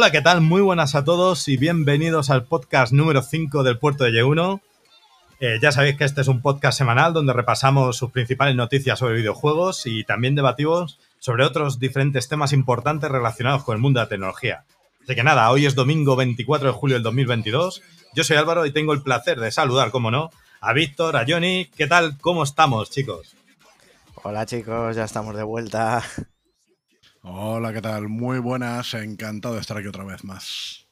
Hola, ¿qué tal? Muy buenas a todos y bienvenidos al podcast número 5 del puerto de Y1. Eh, ya sabéis que este es un podcast semanal donde repasamos sus principales noticias sobre videojuegos y también debatimos sobre otros diferentes temas importantes relacionados con el mundo de la tecnología. Así que nada, hoy es domingo 24 de julio del 2022. Yo soy Álvaro y tengo el placer de saludar, como no, a Víctor, a Johnny. ¿Qué tal? ¿Cómo estamos, chicos? Hola chicos, ya estamos de vuelta. Hola, ¿qué tal? Muy buenas, encantado de estar aquí otra vez más.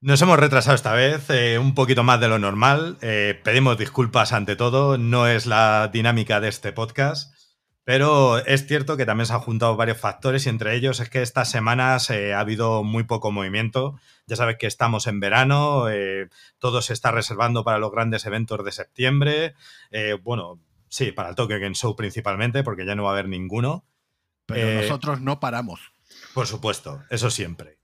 Nos hemos retrasado esta vez, eh, un poquito más de lo normal. Eh, pedimos disculpas ante todo, no es la dinámica de este podcast, pero es cierto que también se han juntado varios factores y entre ellos es que estas semanas eh, ha habido muy poco movimiento. Ya sabes que estamos en verano, todo se está reservando para los grandes eventos de septiembre. bueno, sí, para el Tokyo Game Show principalmente, porque ya no va a haber ninguno. Pero eh, nosotros no paramos. Por supuesto, eso siempre.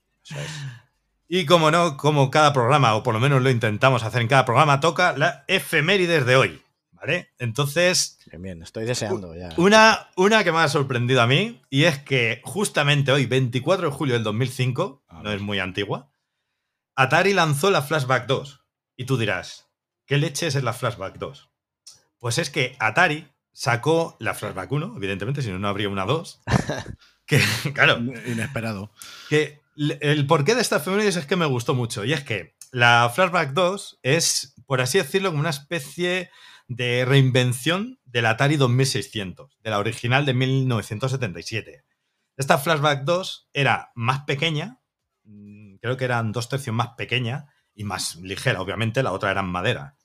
Y como no, como cada programa, o por lo menos lo intentamos hacer en cada programa, toca la efemérides de hoy. ¿Vale? Entonces. Bien, bien, estoy deseando ya. Una, una que me ha sorprendido a mí, y es que justamente hoy, 24 de julio del 2005, no es muy antigua, Atari lanzó la Flashback 2. Y tú dirás, ¿qué leches es la Flashback 2? Pues es que Atari sacó la Flashback 1, evidentemente, si no, no habría una 2. que, claro. Inesperado. Que el porqué de esta efemérides es que me gustó mucho. Y es que la Flashback 2 es, por así decirlo, como una especie de reinvención del Atari 2600, de la original de 1977. Esta Flashback 2 era más pequeña, mm, creo que eran dos tercios más pequeña y más ligera, obviamente, la otra era en madera.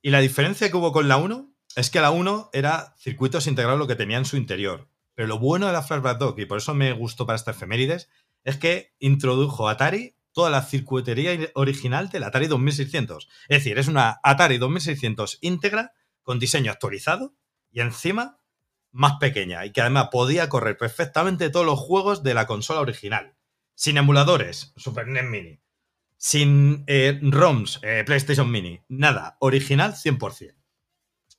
Y la diferencia que hubo con la 1 es que la 1 era circuitos integrados lo que tenía en su interior. Pero lo bueno de la Flashback 2, y por eso me gustó para esta efemérides, es que introdujo Atari toda la circuitería original del Atari 2600. Es decir, es una Atari 2600 íntegra con diseño actualizado y encima más pequeña y que además podía correr perfectamente todos los juegos de la consola original. Sin emuladores, Super NES Mini. Sin eh, ROMs, eh, PlayStation Mini. Nada, original 100%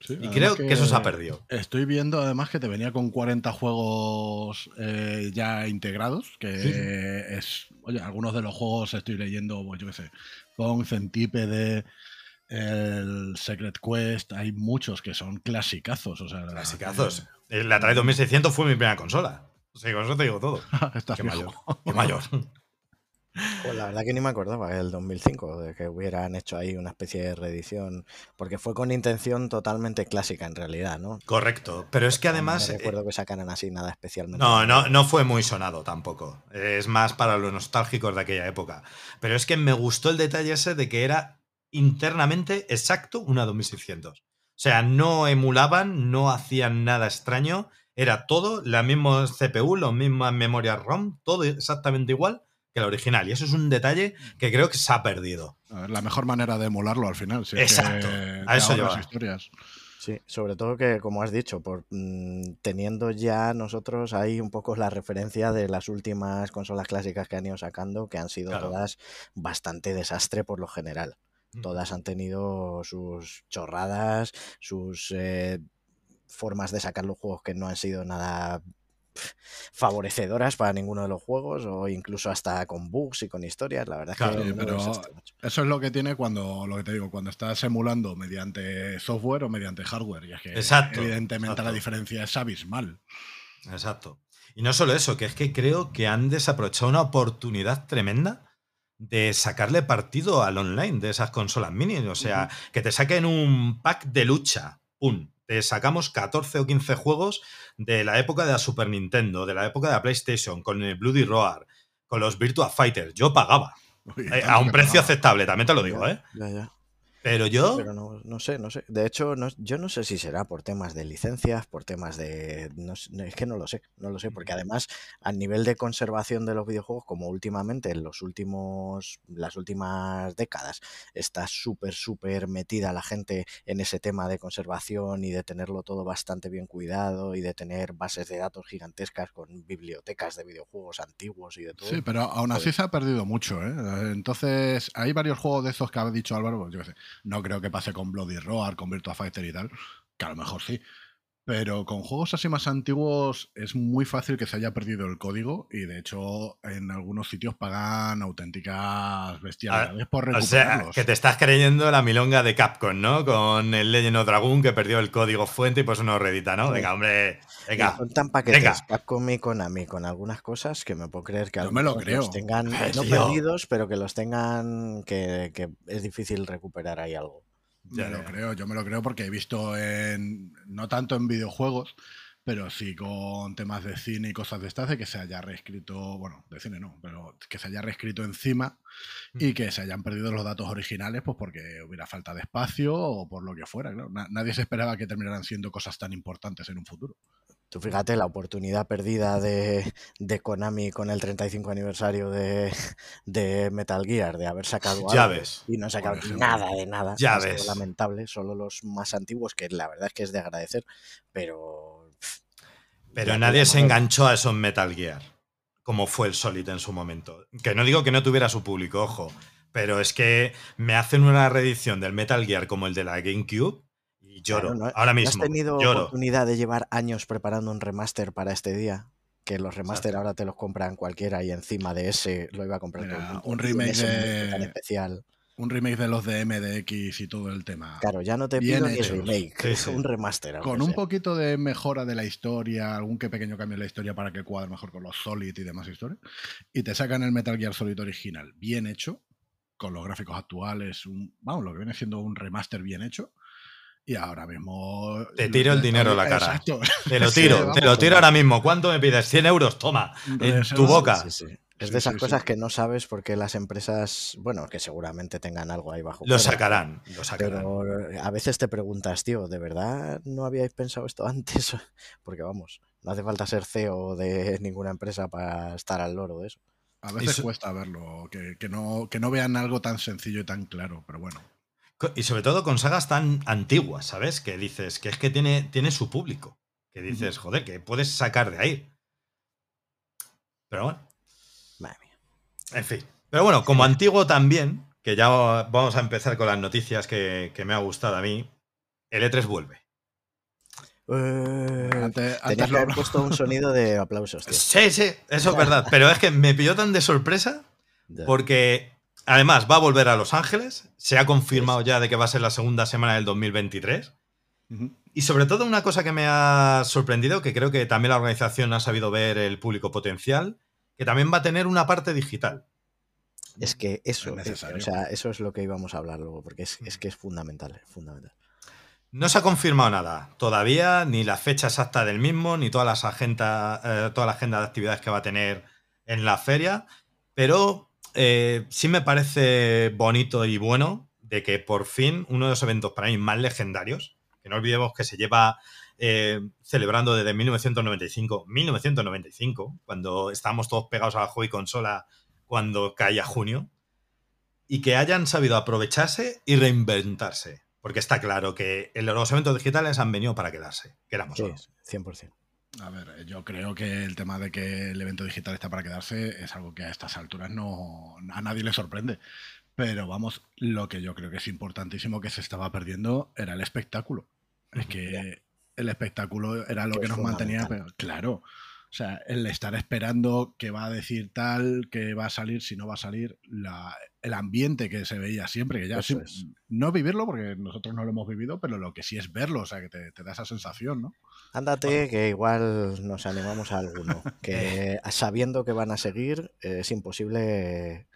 y creo que, eso se ha perdido. Estoy viendo además que te venía con 40 juegos eh, ya integrados, que es, oye, algunos de los juegos estoy leyendo, pues yo qué sé, Pong, Centípede, el Secret Quest, hay muchos que son clasicazos. O sea, clasicazos. La Atari 2600 fue mi primera consola. O sea, con eso te digo todo. Estás Qué mayor. Qué mayor. Pues la verdad que ni me acordaba el 2005 de que hubieran hecho ahí una especie de reedición, porque fue con intención totalmente clásica en realidad, ¿no? Correcto, pero es que además... No recuerdo eh, que sacaran así nada especialmente. No, no, no fue muy sonado tampoco. Es más para los nostálgicos de aquella época. Pero es que me gustó el detalle ese de que era internamente exacto una 2600. O sea, no emulaban, no hacían nada extraño, era todo, la misma CPU, las mismas memorias ROM, todo exactamente igual que la original. Y eso es un detalle que creo que se ha perdido. La mejor manera de emularlo al final. Exacto. a eso lleva. historias. Sí, sobre todo que, como has dicho, por mm, teniendo ya nosotros ahí un poco la referencia de las últimas consolas clásicas que han ido sacando, que han sido todas bastante desastre por lo general. Todas han tenido sus chorradas, sus eh, formas de sacar los juegos que no han sido nada favorecedoras para ninguno de los juegos o incluso hasta con bugs y con historias. La verdad es que pero eso es lo que tiene cuando lo que te digo cuando estás emulando mediante software o mediante hardware y es que evidentemente la diferencia es abismal. Exacto. Y no solo eso, que es que creo que han desaprovechado una oportunidad tremenda de sacarle partido al online de esas consolas mini. O sea, que te saquen un pack de lucha, un sacamos 14 o 15 juegos de la época de la Super Nintendo, de la época de la PlayStation, con el Bloody Roar, con los Virtua Fighters. Yo pagaba. Eh, a un precio aceptable, también te lo digo, ¿eh? Ya, ya. Pero yo. Pero no, sé, no sé. De hecho, yo no sé si será por temas de licencias, por temas de. es que no lo sé, no lo sé, porque además, a nivel de conservación de los videojuegos, como últimamente en los últimos. las últimas décadas, está súper, súper metida la gente en ese tema de conservación y de tenerlo todo bastante bien cuidado y de tener bases de datos gigantescas con bibliotecas de videojuegos antiguos y de todo. Sí, pero aún así se ha perdido mucho, ¿eh? Entonces, hay varios juegos de esos que ha dicho Álvaro, pues yo qué sé no creo que pase con Bloody Roar, con Virtua Fighter y tal, que a lo mejor sí. Pero con juegos así más antiguos es muy fácil que se haya perdido el código y de hecho en algunos sitios pagan auténticas bestialidades por recuperarlos. O sea, que te estás creyendo la milonga de Capcom, ¿no? Con el Legend of Dragon que perdió el código fuente y pues uno redita, ¿no? Venga, hombre, venga. Son tan paquetes Capcom y Konami con algunas cosas que me puedo creer que no me lo creo. los tengan no perdidos, pero que los tengan que, que es difícil recuperar ahí algo. Ya me lo creo, yo me lo creo porque he visto en, no tanto en videojuegos, pero sí con temas de cine y cosas de estas, de que se haya reescrito, bueno, de cine no, pero que se haya reescrito encima y mm. que se hayan perdido los datos originales, pues porque hubiera falta de espacio o por lo que fuera. Nadie se esperaba que terminaran siendo cosas tan importantes en un futuro. Tú fíjate la oportunidad perdida de, Konami con el 35 aniversario de, Metal Gear, de haber sacado algo y no sacado nada de nada. Ya ves. lamentable, solo los más antiguos, que la verdad es que es de agradecer, pero... Pero nadie se enganchó a esos Metal Gear, como fue el Solid en su momento. Que no digo que no tuviera su público, ojo, pero es que me hacen una reedición del Metal Gear como el de la GameCube lloro. Ahora mismo. ¿Has tenido oportunidad de llevar años preparando un remaster para este día? Que los remaster ahora te los compran cualquiera y encima de ese lo iba a comprar todo Un remake de... Tan especial. Un remake de los de MDX y todo el tema. Claro, ya no te pido ni remake, es un remaster. Con un poquito de mejora de la historia, algún que pequeño cambio en la historia para que cuadre mejor con los Solid y demás historias. Y te sacan el Metal Gear Solid original bien hecho, con los gráficos actuales, un, vamos, lo que viene siendo un remaster bien hecho y ahora mismo. Te tiro el dinero a la cara. Te lo tiro, te lo tiro ahora mismo. ¿Cuánto me pides? ¿100 euros? Toma, en tu boca. Es de esas cosas que no sabes porque las empresas, bueno, que seguramente tengan algo ahí bajo. Lo sacarán, lo sacarán. Pero a veces te preguntas, tío, ¿de verdad no habíais pensado esto antes? Porque vamos, no hace falta ser CEO de ninguna empresa para estar al loro de eso. A veces cuesta verlo, que, no, que no vean algo tan sencillo y tan claro, pero bueno. Y sobre todo con sagas tan antiguas, ¿sabes? Que dices que es que tiene, tiene su público. Que dices, joder, que puedes sacar de ahí. Pero bueno. Madre mía. En fin. Pero bueno, como antiguo también, que ya vamos a empezar con las noticias que, me ha gustado a mí, el E3 vuelve. Eh, antes, que haber puesto un sonido de aplausos. Tío. Sí, sí, eso es verdad. Pero es que me pilló tan de sorpresa porque Además, va a volver a Los Ángeles. Se ha confirmado ya de que va a ser la segunda semana del 2023. Y sobre todo una cosa que me ha sorprendido, que creo que también la organización ha sabido ver el público potencial, que también va a tener una parte digital. Es que eso, es, o sea, eso es lo que íbamos a hablar luego, porque es, que es fundamental, fundamental. No se ha confirmado nada todavía, ni la fecha exacta del mismo, ni todas las agenda, eh, toda la agenda de actividades que va a tener en la feria, pero eh, sí me parece bonito y bueno de que por fin uno de los eventos para mí más legendarios, que no olvidemos que se lleva eh, celebrando desde 1995, 1995, cuando estábamos todos pegados a la juego y consola cuando caía junio, y que hayan sabido aprovecharse y reinventarse. Porque está claro que los eventos digitales han venido para quedarse. Queramos sí, 100%. A ver, yo creo que el tema de que el evento digital está para quedarse es algo que a estas alturas no a nadie le sorprende. Pero vamos, lo que yo creo que es importantísimo que se estaba perdiendo era el espectáculo. Es que el espectáculo era lo que, nos mantenía. claro, o sea, el estar esperando que va a decir tal, que va a salir, si no va a salir, el ambiente que se veía siempre, que ya es. no vivirlo, porque nosotros no lo hemos vivido, pero lo que sí es verlo, o sea, que te, da esa sensación, ¿no? Ándate, que igual nos animamos a alguno, que sabiendo que van a seguir, es imposible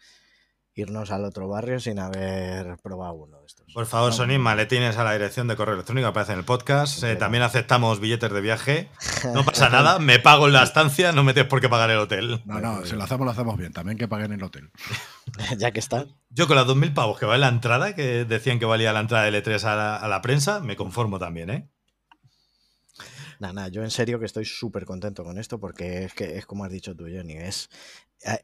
irnos al otro barrio sin haber probado uno de estos. Por favor, Sony, maletines a la dirección de correo electrónico, aparece en el podcast. Eh, también aceptamos billetes de viaje. No pasa nada, me pago en la estancia, no me tienes por qué pagar el hotel. No, no, si lo hacemos, lo hacemos bien. También que paguen el hotel. ya que está. Yo con las 2.000 pavos que vale la entrada, que decían que valía la entrada de L3 a la, a la prensa, me conformo también, ¿eh? Nada, nada, yo en serio que estoy súper contento con esto porque es que es como has dicho tú, Johnny, es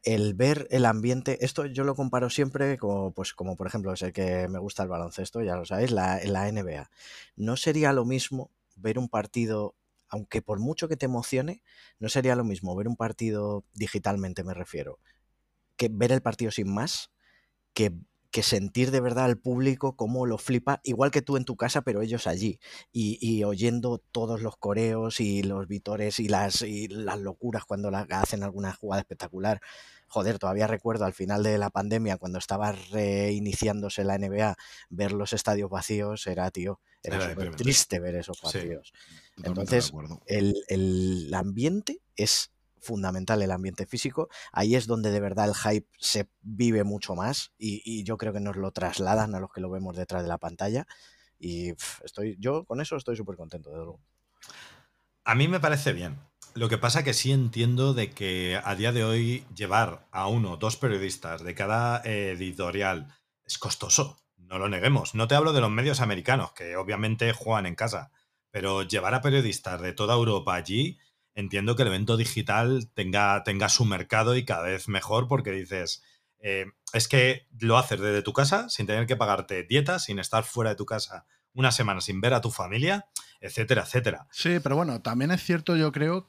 el ver el ambiente, esto yo lo comparo siempre como, pues, como por ejemplo, sé que me gusta el baloncesto, ya lo sabéis, la, la NBA. No sería lo mismo ver un partido, aunque por mucho que te emocione, no sería lo mismo ver un partido digitalmente, me refiero, que ver el partido sin más, que que sentir de verdad al público cómo lo flipa, igual que tú en tu casa, pero ellos allí, y, oyendo todos los coreos y los vitores y las, y las locuras cuando la, hacen alguna jugada espectacular. Joder, todavía recuerdo al final de la pandemia, cuando estaba reiniciándose la NBA, ver los estadios vacíos era, tío, era, súper triste ver esos partidos. Entonces, el, el ambiente es fundamental el ambiente físico. Ahí es donde de verdad el hype se vive mucho más y, yo creo que nos lo trasladan a los que lo vemos detrás de la pantalla. Y estoy, yo con eso estoy súper contento, de luego. A mí me parece bien. Lo que pasa que sí entiendo de que a día de hoy llevar a uno o dos periodistas de cada editorial es costoso. No lo neguemos. No te hablo de los medios americanos, que obviamente juegan en casa, pero llevar a periodistas de toda Europa allí entiendo que el evento digital tenga, tenga su mercado y cada vez mejor porque dices, eh, es que lo haces desde tu casa sin tener que pagarte dietas, sin estar fuera de tu casa una semana sin ver a tu familia, etcétera, etcétera. Sí, pero bueno, también es cierto, yo creo,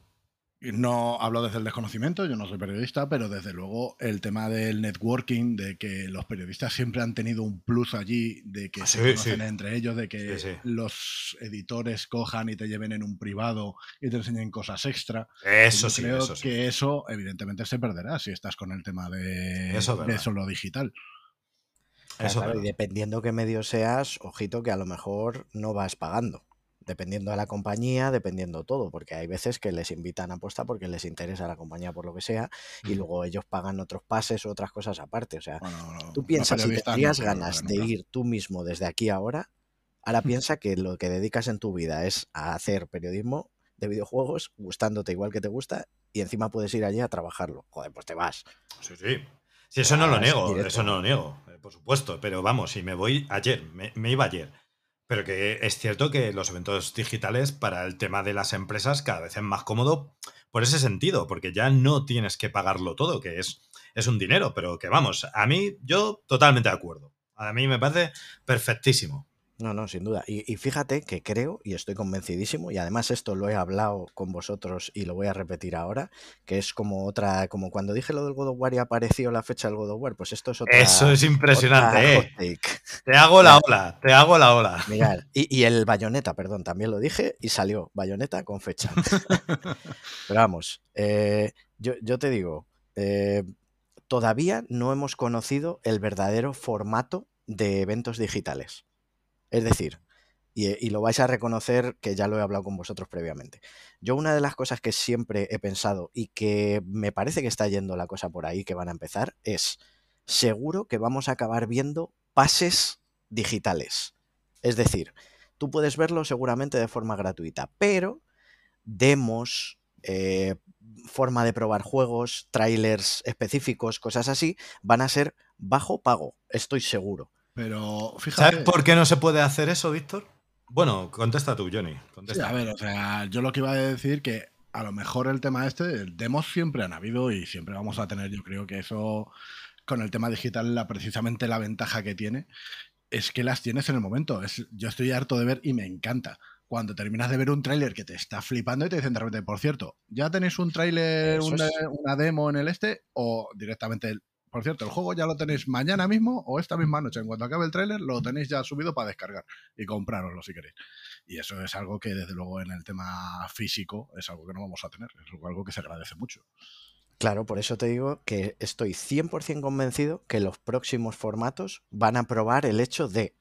no hablo desde el desconocimiento, yo no soy periodista, pero desde luego el tema del networking, de que los periodistas siempre han tenido un plus allí, de que se conocen entre ellos, de que los editores cojan y te lleven en un privado y te enseñen cosas extra. Eso sí. Creo que eso evidentemente se perderá si estás con el tema de, eso, de solo digital. y dependiendo qué medio seas, ojito que a lo mejor no vas pagando dependiendo de la compañía, dependiendo todo, porque hay veces que les invitan a apuesta porque les interesa la compañía por lo que sea, y luego ellos pagan otros pases o otras cosas aparte. O sea, tú piensas, si tendrías ganas de ir tú mismo desde aquí ahora, ahora piensa que lo que dedicas en tu vida es a hacer periodismo de videojuegos, gustándote igual que te gusta, y encima puedes ir allí a trabajarlo. Joder, pues te vas. Sí, sí. Sí, eso no lo niego, eso no lo niego, eh, por supuesto. Pero vamos, si me voy ayer, me iba ayer pero que es cierto que los eventos digitales para el tema de las empresas cada vez es más cómodo por ese sentido, porque ya no tienes que pagarlo todo, que es, es un dinero, pero que vamos, a mí yo totalmente de acuerdo. A mí me parece perfectísimo. No, no, sin duda. Y, fíjate que creo y estoy convencidísimo, y además esto lo he hablado con vosotros y lo voy a repetir ahora, que es como otra, como cuando dije lo del God of War y apareció la fecha del God of War, pues esto es otra. Eso es impresionante, eh. Te hago la ola, te hago la ola. Mirad, y, el bayoneta, perdón, también lo dije y salió bayoneta con fecha. Pero vamos, eh, yo, te digo, eh, todavía no hemos conocido el verdadero formato de eventos digitales. Es decir, y, lo vais a reconocer que ya lo he hablado con vosotros previamente. Yo una de las cosas que siempre he pensado y que me parece que está yendo la cosa por ahí, que van a empezar, es seguro que vamos a acabar viendo pases digitales. Es decir, tú puedes verlo seguramente de forma gratuita, pero demos, eh, forma de probar juegos, trailers específicos, cosas así, van a ser bajo pago, estoy seguro. Pero fíjate. ¿Sabes por qué no se puede hacer eso, Víctor? Bueno, contesta tú, Johnny. a ver, o sea, yo lo que iba a decir que a lo mejor el tema este, demos siempre han habido y siempre vamos a tener, yo creo que eso con el tema digital, la, precisamente la ventaja que tiene es que las tienes en el momento. Es, yo estoy harto de ver y me encanta. Cuando terminas de ver un tráiler que te está flipando y te dicen de repente, por cierto, ya tenéis un tráiler, una, una, demo en el este o directamente por cierto, el juego ya lo tenéis mañana mismo o esta misma noche. En cuanto acabe el tráiler, lo tenéis ya subido para descargar y compraroslo si queréis. Y eso es algo que, desde luego, en el tema físico es algo que no vamos a tener. Es algo que se agradece mucho. Claro, por eso te digo que estoy 100% convencido que los próximos formatos van a probar el hecho de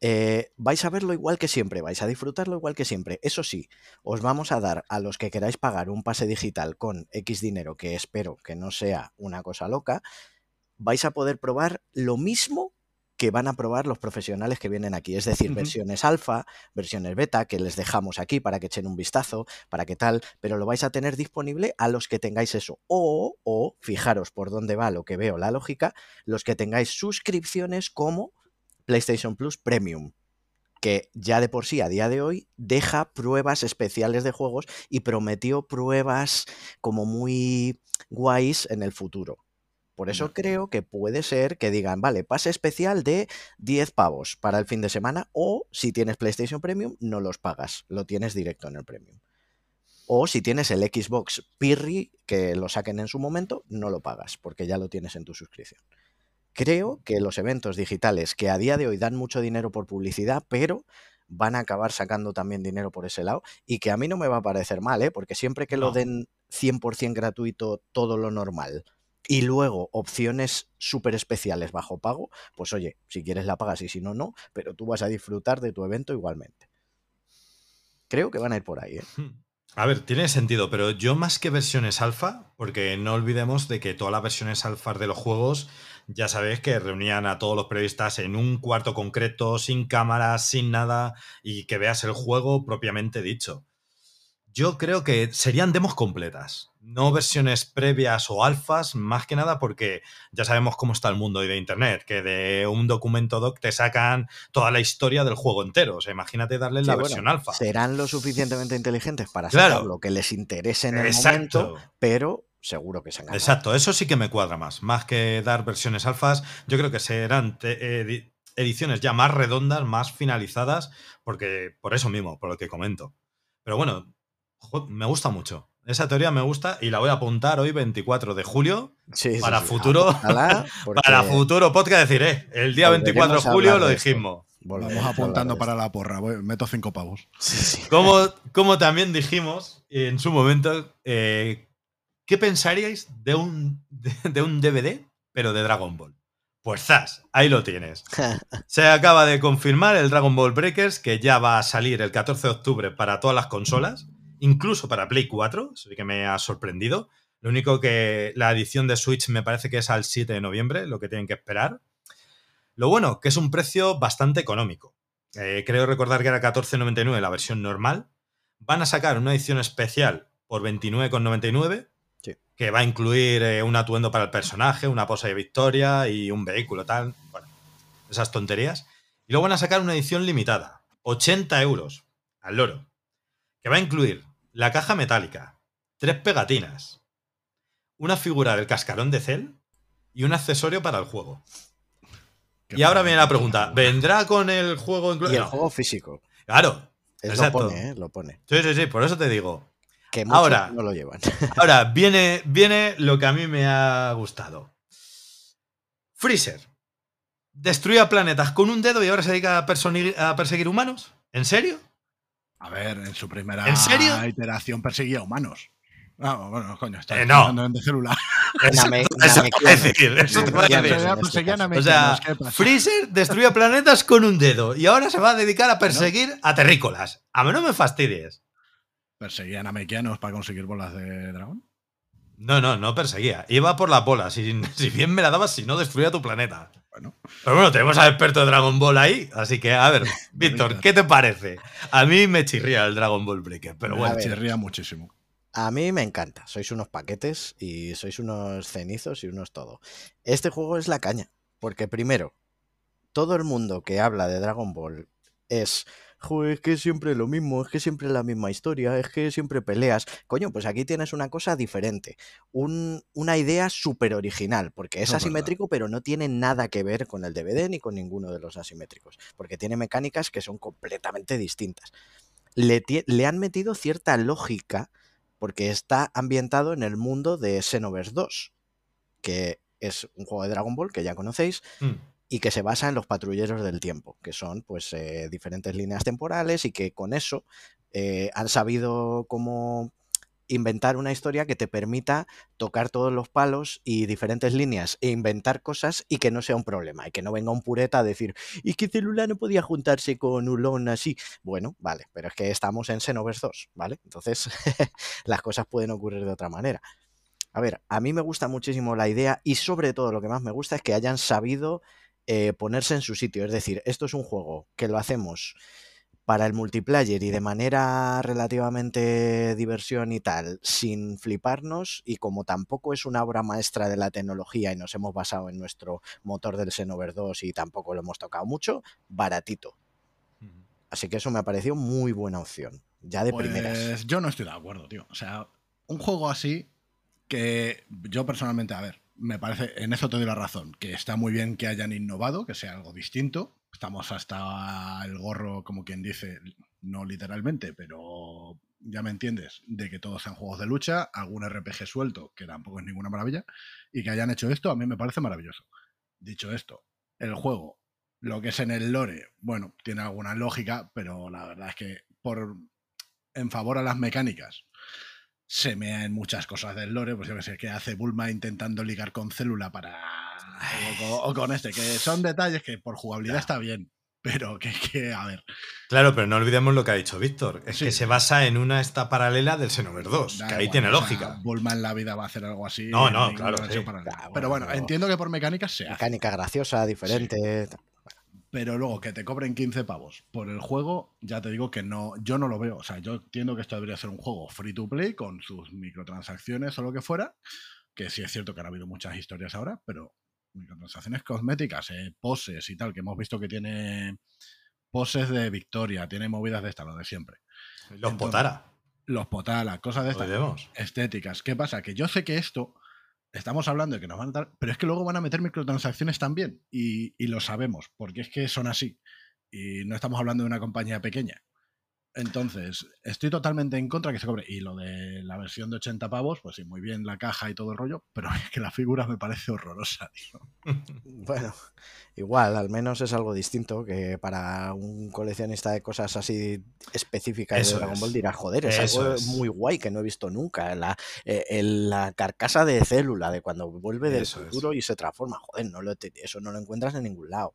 eh, vais a verlo igual que siempre, vais a disfrutarlo igual que siempre. Eso sí, os vamos a dar a los que queráis pagar un pase digital con X dinero, que espero que no sea una cosa loca, vais a poder probar lo mismo que van a probar los profesionales que vienen aquí, es decir, versiones alfa, versiones beta, que les dejamos aquí para que echen un vistazo, para que tal, pero lo vais a tener disponible a los que tengáis eso. O, o, fijaros por dónde va lo que veo la lógica, los que tengáis suscripciones como PlayStation Plus Premium, que ya de por sí a día de hoy deja pruebas especiales de juegos y prometió pruebas como muy guays en el futuro. Por eso creo que puede ser que digan, vale, pase especial de 10 pavos para el fin de semana o si tienes PlayStation Premium no los pagas, lo tienes directo en el Premium. O si tienes el Xbox Pirri, que lo saquen en su momento, no lo pagas porque ya lo tienes en tu suscripción Creo que los eventos digitales, que a día de hoy dan mucho dinero por publicidad, pero van a acabar sacando también dinero por ese lado y que a mí no me va a parecer mal, ¿eh? porque siempre que lo den 100% gratuito todo lo normal y luego opciones súper especiales bajo pago, pues oye, si quieres la pagas y si no, no, pero tú vas a disfrutar de tu evento igualmente. Creo que van a ir por ahí. ¿eh? A ver, tiene sentido, pero yo más que versiones alfa, porque no olvidemos de que todas las versiones alfa de los juegos, ya sabéis que reunían a todos los periodistas en un cuarto concreto, sin cámaras, sin nada, y que veas el juego propiamente dicho. Yo creo que serían demos completas, no versiones previas o alfas, más que nada porque ya sabemos cómo está el mundo hoy de Internet, que de un documento doc te sacan toda la historia del juego entero. O sea, imagínate darle la versión alfa. Serán lo suficientemente inteligentes para sacar lo que les interese en el momento, pero seguro que se han Exacto, eso sí que me cuadra más. Más que dar versiones alfas, yo creo que serán ediciones ya más redondas, más finalizadas, porque por eso mismo, por lo que comento. Pero bueno, me gusta mucho. Esa teoría me gusta y la voy a apuntar hoy 24 de julio para futuro para futuro podcast decir, el día 24 de julio lo dijimos. Vamos apuntando para la porra, meto cinco pavos. Como, como también dijimos en su momento, eh, ¿qué pensaríais de un, de, un DVD, pero de Dragon Ball? Pues zas, ahí lo tienes. Se acaba de confirmar el Dragon Ball Breakers, que ya va a salir el 14 de octubre para todas las consolas incluso para Play 4, eso sí que me ha sorprendido. Lo único que la edición de Switch me parece que es al 7 de noviembre, lo que tienen que esperar. Lo bueno, que es un precio bastante económico. Eh, creo recordar que era 14,99 la versión normal. Van a sacar una edición especial por 29,99, que va a incluir eh, un atuendo para el personaje, una posa de victoria y un vehículo tal. Bueno, esas tonterías. Y luego van a sacar una edición limitada, 80 euros al loro, que va a incluir la caja metálica, tres pegatinas, una figura del cascarón de Cell y un accesorio para el juego. y ahora viene la pregunta, ¿vendrá con el juego incluido? Y el juego físico. Claro. exacto. Lo pone, ¿eh? lo pone. Sí, sí, sí, por eso te digo. Que ahora, no lo llevan. ahora viene, viene lo que a mí me ha gustado. Freezer. Destruía planetas con un dedo y ahora se dedica a perseguir humanos. ¿En serio? A ver, en su primera ¿En iteración perseguía humanos. Ah, bueno, coño, está eh, no. en de celular. Eso, decir, eso te va a decir. O sea, Freezer destruía planetas con un dedo y ahora se va a dedicar a perseguir a terrícolas. A mí no me fastidies. ¿Perseguían a mequianos para conseguir bolas de dragón? No, no, no perseguía. Iba por las bolas. Si, si bien me la dabas, si no destruía tu planeta. Pero bueno, tenemos al experto de Dragon Ball ahí, así que, a ver, Víctor, ¿qué te parece? A mí me chirría el Dragon Ball Breaker, pero bueno. Me chirría muchísimo. A mí me encanta. Sois unos paquetes y sois unos cenizos y unos todo. Este juego es la caña, porque primero, todo el mundo que habla de Dragon Ball es joder, es que siempre lo mismo, es que siempre la misma historia, es que siempre peleas. Coño, pues aquí tienes una cosa diferente, una idea súper original, porque es asimétrico, pero no tiene nada que ver con el DVD ni con ninguno de los asimétricos, porque tiene mecánicas que son completamente distintas. Le, le han metido cierta lógica, porque está ambientado en el mundo de Xenoverse 2, que es un juego de Dragon Ball que ya conocéis, mm y que se basa en los patrulleros del tiempo, que son pues eh, diferentes líneas temporales y que con eso eh, han sabido cómo inventar una historia que te permita tocar todos los palos y diferentes líneas e inventar cosas y que no sea un problema y que no venga un pureta a decir ¿y qué celular no podía juntarse con Ulon así? Bueno, vale, pero es que estamos en Xenoverse 2, ¿vale? Entonces las cosas pueden ocurrir de otra manera. A ver, a mí me gusta muchísimo la idea y sobre todo lo que más me gusta es que hayan sabido eh, ponerse en su sitio. Es decir, esto es un juego que lo hacemos para el multiplayer y de manera relativamente diversión y tal, sin fliparnos, y como tampoco es una obra maestra de la tecnología y nos hemos basado en nuestro motor del Xenover 2 y tampoco lo hemos tocado mucho, baratito. Así que eso me ha parecido muy buena opción, ya de pues primeras. Yo no estoy de acuerdo, tío. O sea, un juego así que yo personalmente, a ver, me parece, en eso te la razón, que está muy bien que hayan innovado, que sea algo distinto. Estamos hasta el gorro, como quien dice, no literalmente, pero ya me entiendes, de que todos sean juegos de lucha, algún RPG suelto, que tampoco es ninguna maravilla, y que hayan hecho esto, a mí me parece maravilloso. Dicho esto, el juego, lo que es en el lore, bueno, tiene alguna lógica, pero la verdad es que por en favor a las mecánicas se mea en muchas cosas del lore, pues yo que sé, que hace Bulma intentando ligar con célula para. O, con este, que son detalles que por jugabilidad está bien, pero que, que, a ver. Claro, pero no olvidemos lo que ha dicho Víctor, es que se basa en una esta paralela del Xenoverse 2, que ahí tiene lógica. Bulma en la vida va a hacer algo así. No, no, claro. pero bueno, entiendo que por mecánicas sea. Mecánica graciosa, diferente. Pero luego que te cobren 15 pavos por el juego, ya te digo que no, yo no lo veo. O sea, yo entiendo que esto debería ser un juego free to play con sus microtransacciones o lo que fuera. Que sí es cierto que han habido muchas historias ahora, pero microtransacciones cosméticas, eh, poses y tal, que hemos visto que tiene poses de victoria, tiene movidas de esta, lo de siempre. Los potara. Los potara, cosas de estas. Estéticas. ¿Qué pasa? Que yo sé que esto estamos hablando de que nos van a dar, pero es que luego van a meter microtransacciones también y, y, lo sabemos, porque es que son así. Y no estamos hablando de una compañía pequeña. Entonces, estoy totalmente en contra que se cobre. Y lo de la versión de 80 pavos, pues sí, muy bien la caja y todo el rollo, pero es que la figura me parece horrorosa, Bueno, igual, al menos es algo distinto que para un coleccionista de cosas así específicas de Dragon Ball dirá, joder, es algo muy guay que no he visto nunca. La, eh, la carcasa de célula, de cuando vuelve del futuro y se transforma, joder, no lo, eso no lo encuentras en ningún lado.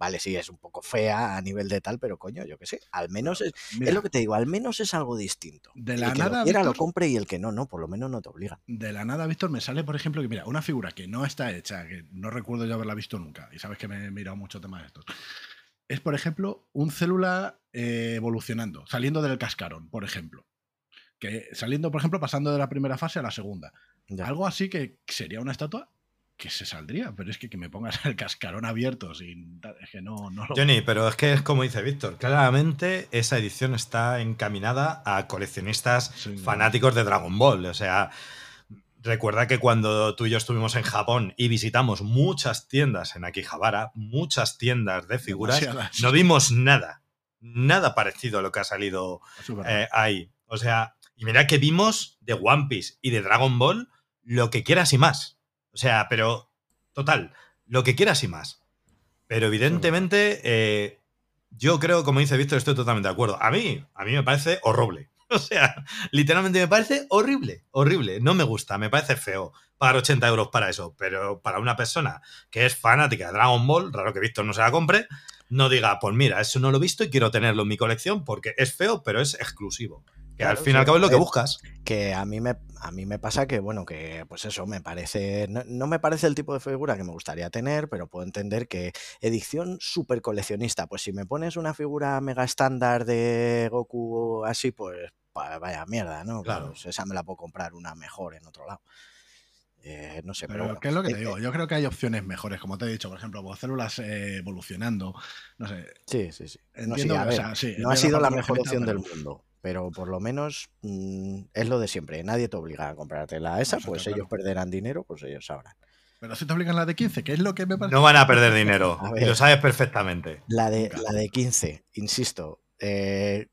Vale, sí, es un poco fea a nivel de tal, pero coño, yo qué sé. Al menos es, es, lo que te digo, al menos es algo distinto. De la el nada. Lo quiera lo compre y el que no, no, por lo menos no te obliga. De la nada, Víctor, me sale, por ejemplo, que mira, una figura que no está hecha, que no recuerdo yo haberla visto nunca, y sabes que me he mirado mucho temas de estos. Es, por ejemplo, un célula eh, evolucionando, saliendo del cascarón, por ejemplo. Que saliendo, por ejemplo, pasando de la primera fase a la segunda. Algo así que sería una estatua que se saldría, pero es que que me pongas el cascarón abierto sin es que no, no Johnny, pero es que es como dice Víctor, claramente esa edición está encaminada a coleccionistas fanáticos de Dragon Ball, o sea, recuerda que cuando tú y yo estuvimos en Japón y visitamos muchas tiendas en Akihabara, muchas tiendas de figuras, no vimos nada, nada parecido a lo que ha salido eh, ahí. O sea, y mira que vimos de One Piece y de Dragon Ball lo que quieras y más. O sea, pero total, lo que quieras y más. Pero evidentemente, eh, yo creo, como dice Víctor, estoy totalmente de acuerdo. A mí, a mí me parece horrible. O sea, literalmente me parece horrible, horrible. No me gusta, me parece feo pagar 80 euros para eso. Pero para una persona que es fanática de Dragon Ball, raro que Víctor no se la compre, no diga, pues mira, eso no lo he visto y quiero tenerlo en mi colección porque es feo, pero es exclusivo. Que al fin y al cabo es lo que buscas. Que a mí me, a mí me pasa que, bueno, que pues eso, me parece. No, me parece el tipo de figura que me gustaría tener, pero puedo entender que edición súper coleccionista. Pues si me pones una figura mega estándar de Goku así, pues vaya mierda, ¿no? Claro. Pues esa me la puedo comprar una mejor en otro lado. Eh, no sé, pero, ¿qué es lo que te eh, digo? Eh Yo creo que hay opciones mejores, como te he dicho, por ejemplo, pues, células evolucionando, no sé. Sí, sí, sí. no, no ha sido la mejor opción del mundo, pero por lo menos mm, es lo de siempre. Nadie te obliga a comprarte la esa, pues ellos perderán dinero, pues ellos sabrán. Pero si te obligan la de 15, que es lo que me parece. No van a perder dinero, y lo sabes perfectamente. La de, la de 15, insisto, eh,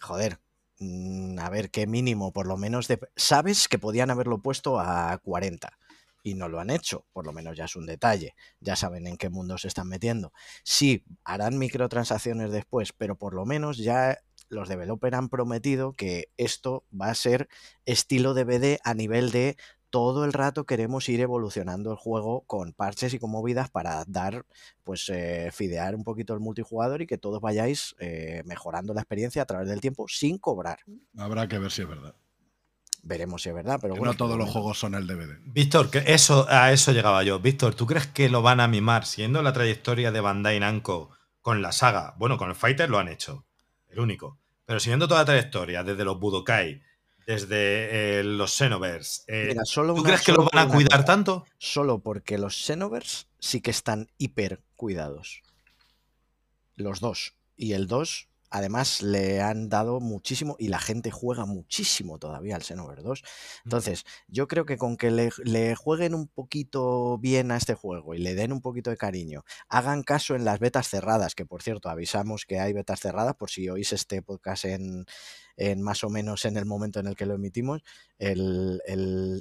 joder, mm, a ver, qué mínimo, por lo menos, de, sabes que podían haberlo puesto a 40 y no lo han hecho, por lo menos ya es un detalle, ya saben en qué mundo se están metiendo. Sí, harán microtransacciones después, pero por lo menos ya los developers han prometido que esto va a ser estilo DVD a nivel de todo el rato queremos ir evolucionando el juego con parches y con movidas para dar, pues, eh, fidear un poquito el multijugador y que todos vayáis eh, mejorando la experiencia a través del tiempo sin cobrar. Habrá que ver si es verdad. Veremos si es verdad, pero bueno. No todos los juegos son el DVD. Víctor, eso, a eso llegaba yo. Víctor, ¿tú crees que lo van a mimar siendo la trayectoria de Bandai Namco con la saga? Bueno, con el Fighter lo han hecho. El único. Pero siguiendo toda la trayectoria, desde los Budokai, desde eh, los Xenoverse, eh, ¿tú crees que lo van a cuidar tanto? Solo porque los Xenoverse sí que están hiper cuidados. Los dos. Y el 2 además le han dado muchísimo y la gente juega muchísimo todavía al Xenoverse 2. Entonces, yo creo que con que le, jueguen un poquito bien a este juego y le den un poquito de cariño, hagan caso en las betas cerradas, que por cierto avisamos que hay betas cerradas por si oís este podcast en, más o menos en el momento en el que lo emitimos, el,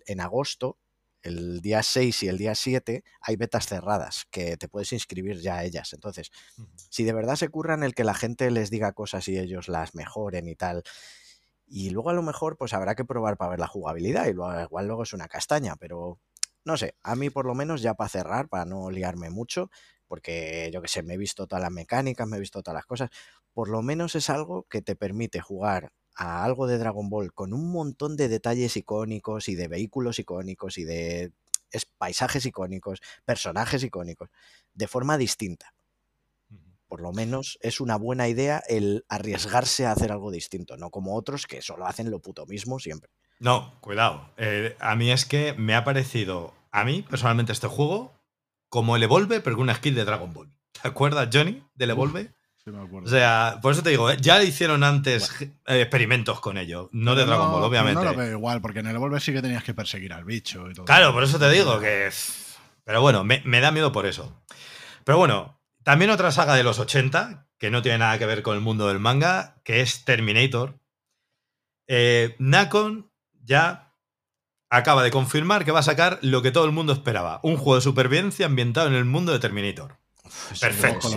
en agosto el día 6 y el día 7 hay betas cerradas que te puedes inscribir ya a ellas. Entonces, si de verdad se curran el que la gente les diga cosas y ellos las mejoren y tal, y luego a lo mejor pues habrá que probar para ver la jugabilidad y luego, igual luego es una castaña, pero no sé, a mí por lo menos ya para cerrar, para no liarme mucho, porque yo que sé, me he visto todas las mecánicas, me he visto todas las cosas, por lo menos es algo que te permite jugar a algo de Dragon Ball con un montón de detalles icónicos y de vehículos icónicos y de paisajes icónicos, personajes icónicos, de forma distinta. Por lo menos es una buena idea el arriesgarse a hacer algo distinto, no como otros que solo hacen lo puto mismo siempre. No, cuidado. Eh, a mí es que me ha parecido, a mí personalmente este juego, como el Evolve, pero con una skill de Dragon Ball. ¿Te acuerdas, Johnny, del Evolve? Sí, me acuerdo. O sea, por eso te digo, ¿eh? ya hicieron antes eh, experimentos con ello, no de Dragon Ball, obviamente. No lo veo igual, porque en el Evolve sí que tenías que perseguir al bicho y todo. Claro, por eso te digo que. Pero bueno, me, me da miedo por eso. Pero bueno, también otra saga de los 80, que no tiene nada que ver con el mundo del manga, que es Terminator. Eh, Nakon ya acaba de confirmar que va a sacar lo que todo el mundo esperaba, un juego de supervivencia ambientado en el mundo de Terminator. Perfecto.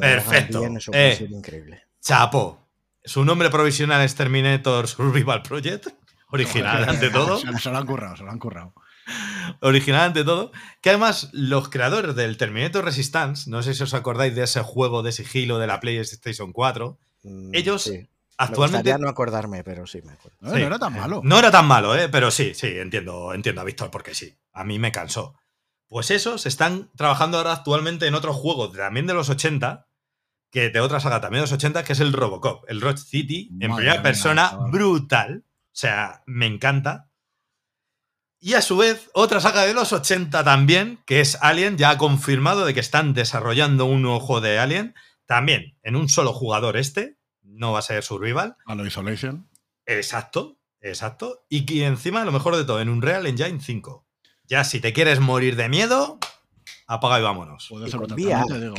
Perfecto. Eh, increíble. Chapo. Su nombre provisional es Terminator Survival Project. Original, ante todo. Se lo han currado, se lo han currado. Original ante todo. Que además, los creadores del Terminator Resistance, no sé si os acordáis de ese juego de sigilo de la PlayStation 4, mm, ellos actualmente. Me no acordarme, pero sí me acuerdo. No, era tan malo. No era tan malo, ¿eh? pero sí, sí, entiendo, entiendo a Víctor porque sí. A mí me cansó. Pues esos están trabajando ahora actualmente en otro juego también de los 80, que de otra saga también de los 80, que es el Robocop, el Road City, en primera persona, brutal. O sea, me encanta. Y a su vez, otra saga de los 80 también, que es Alien, ya ha confirmado de que están desarrollando un nuevo juego de Alien, también en un solo jugador este, no va a ser Survival. A lo Isolation. Exacto, exacto. Y que encima, lo mejor de todo, en un Real Engine 5. Ya si te quieres morir de miedo, apaga y vámonos.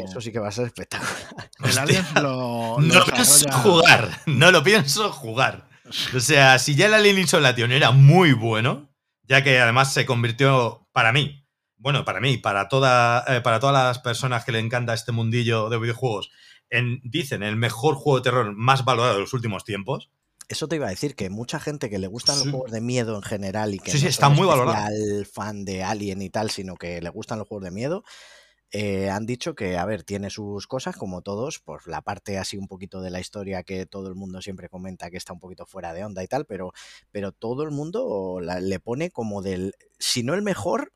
eso sí que va a ser espectacular. El Alien lo, no lo pienso jugar, no lo pienso jugar. O sea, si ya el Alien Isolation era muy bueno, ya que además se convirtió para mí, bueno, para mí, para, toda, eh, para todas las personas que le encanta este mundillo de videojuegos, en, dicen el mejor juego de terror más valorado de los últimos tiempos. Eso te iba a decir, que mucha gente que le gustan los juegos de miedo en general y que sí, no está muy valorado. fan de Alien y tal, sino que le gustan los juegos de miedo, eh, han dicho que, a ver, tiene sus cosas, como todos, por la parte así un poquito de la historia que todo el mundo siempre comenta que está un poquito fuera de onda y tal, pero, pero todo el mundo le pone como del, si no el mejor,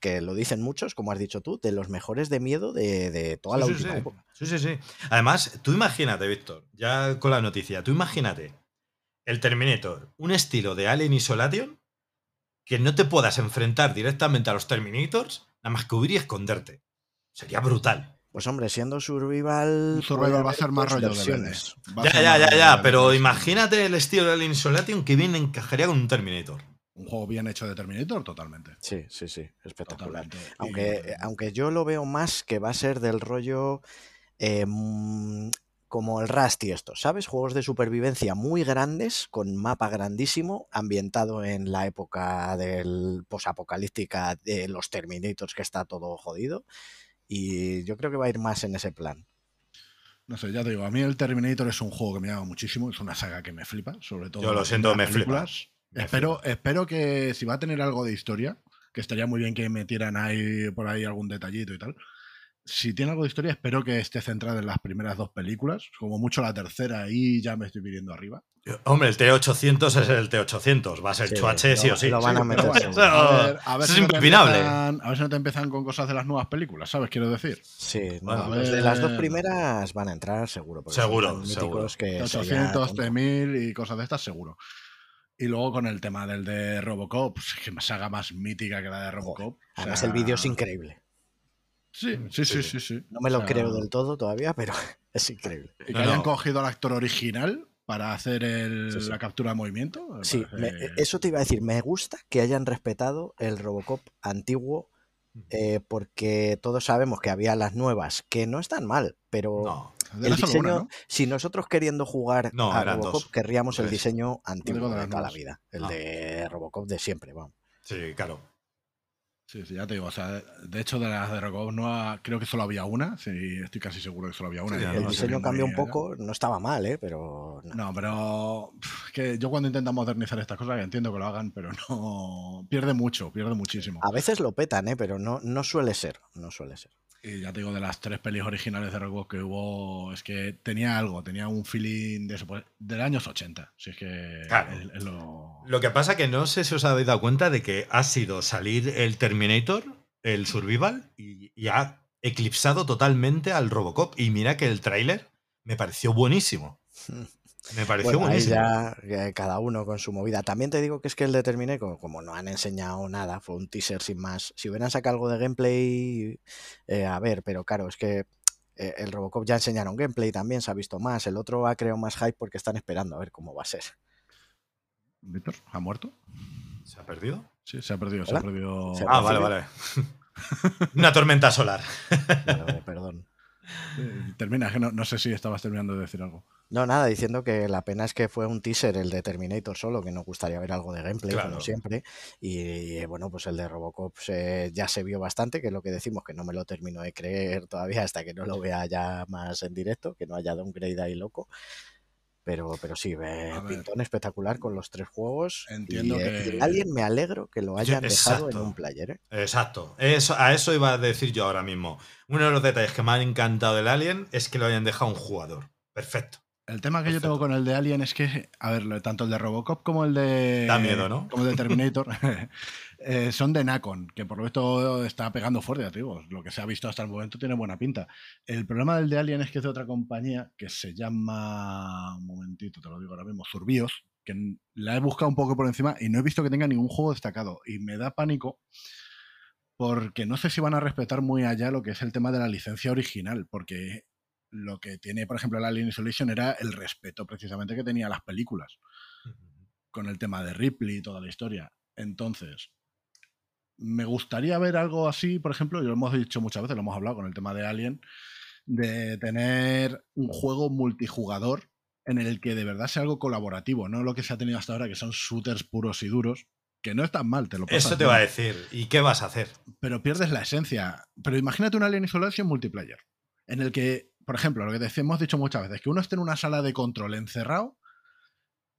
que lo dicen muchos, como has dicho tú, de los mejores de miedo de, toda la última sí. época. Sí, sí, sí. Además, tú imagínate, Víctor, ya con la noticia, tú imagínate el Terminator, un estilo de Alien Isolation, que no te puedas enfrentar directamente a los Terminators, nada más que huir y esconderte. Sería brutal. Pues hombre, siendo survival. Survival va a ser más rollo de Ya, ya, ya, ya, pero imagínate el estilo de Alien Isolation que bien encajaría con un Terminator. Un juego bien hecho de Terminator, totalmente. Sí, sí, sí, espectacular. Aunque, aunque yo lo veo más que va a ser del rollo eh, mm, como el Rust y esto, ¿sabes? Juegos de supervivencia muy grandes, con mapa grandísimo, ambientado en la época del posapocalíptica de los Terminators, que está todo jodido. Y yo creo que va a ir más en ese plan. No sé, ya te digo, a mí el Terminator es un juego que me llama muchísimo, es una saga que me flipa, sobre todo. Yo lo siento, me flipa. espero, espero que si va a tener algo de historia, que estaría muy bien que metieran ahí por ahí algún detallito y tal, si tiene algo de historia, espero que esté centrado en las primeras dos películas, como mucho la tercera, y ya me estoy pidiendo arriba. Hombre, el T800 es el T800, va a ser sí, sí o sí. Lo van a meter. a ver, es si impepinable. a ver si no te empiezan con cosas de las nuevas películas, ¿sabes? Quiero decir. Sí, bueno, de las dos primeras van a entrar seguro. Seguro, seguro. Que 800, T1000 y cosas de estas, seguro. Y luego con el tema del de Robocop, pues, que me saga más mítica que la de Robocop. Además, el vídeo es increíble. Sí, sí, sí, sí, sí. No me lo creo del todo todavía, pero es increíble. Y que hayan cogido al actor original para hacer la captura de movimiento. Sí, eso te iba a decir. Me gusta que hayan respetado el Robocop antiguo, eh, porque todos sabemos que había las nuevas que no están mal, pero el diseño, si nosotros queriendo jugar a Robocop, querríamos el diseño antiguo de toda la vida, el de Robocop de siempre, vamos. Sí, claro. Sí, sí, ya te digo. O sea, de hecho, de las de Robocop no creo que solo había una. Sí, estoy casi seguro que solo había una. el diseño cambió un poco, no estaba mal, ¿eh? Pero. No, pero. que yo cuando intento modernizar estas cosas, entiendo que lo hagan, pero no. Pierde mucho, pierde muchísimo. A veces lo petan, ¿eh? Pero no, no suele ser. No suele ser. Y ya te digo, de las tres pelis originales de Robocop que hubo, es que tenía algo, tenía un feeling de eso, pues, del años 80. Si es que lo... lo... que pasa que no sé si os habéis dado cuenta de que ha sido salir el Terminator, el Survival, y, y ha eclipsado totalmente al Robocop. Y mira que el tráiler me pareció buenísimo. Me pareció buenísimo. ya eh, cada uno con su movida. También te digo que es que el de Terminé, como, no han enseñado nada, fue un teaser sin más. Si hubieran sacado algo de gameplay, eh, a ver, pero claro, es que eh, el Robocop ya enseñaron gameplay también, se ha visto más. El otro ha creado más hype porque están esperando a ver cómo va a ser. ¿Víctor? ¿Ha muerto? ¿Se ha perdido? Sí, se ha perdido, se ha perdido. ah, vale, vale. Una tormenta solar. perdón. Termina, no, no sé si estabas terminando de decir algo. No, nada, diciendo que la pena es que fue un teaser el de Terminator solo, que nos gustaría ver algo de gameplay, como siempre. Y, bueno, pues el de Robocop ya se vio bastante, que es lo que decimos, que no me lo termino de creer todavía hasta que no lo vea ya más en directo, que no haya downgrade ahí loco. Pero, pero sí, ve pintón espectacular con los tres juegos. Entiendo y, eh, que. alguien me alegro que lo hayan dejado en un player. ¿eh? Exacto. Eso, a eso iba a decir yo ahora mismo. Uno de los detalles que me han encantado del Alien es que lo hayan dejado un jugador. Perfecto. El tema que yo tengo con el de Alien es que, a ver, tanto el de Robocop como el de. Da miedo, ¿no? Como el de Terminator. Eh, son de Nacon, que por lo visto está pegando fuerte, ya digo, lo que se ha visto hasta el momento tiene buena pinta. El problema del de Alien es que es de otra compañía que se llama, un momentito, te lo digo ahora mismo, Zurbios, que la he buscado un poco por encima y no he visto que tenga ningún juego destacado. Y me da pánico porque no sé si van a respetar muy allá lo que es el tema de la licencia original, porque lo que tiene, por ejemplo, la Alien Isolation era el respeto precisamente que tenía las películas, con el tema de Ripley y toda la historia. Entonces, me gustaría ver algo así, por ejemplo, y lo hemos dicho muchas veces, lo hemos hablado con el tema de Alien, de tener un juego multijugador en el que de verdad sea algo colaborativo, no lo que se ha tenido hasta ahora, que son shooters puros y duros, que no es tan mal, te lo Eso te va a decir. ¿Y qué vas a hacer? Pero pierdes la esencia. Pero imagínate un Alien Isolation multiplayer, en el que por ejemplo, lo que hemos dicho muchas veces, que uno esté en una sala de control encerrado,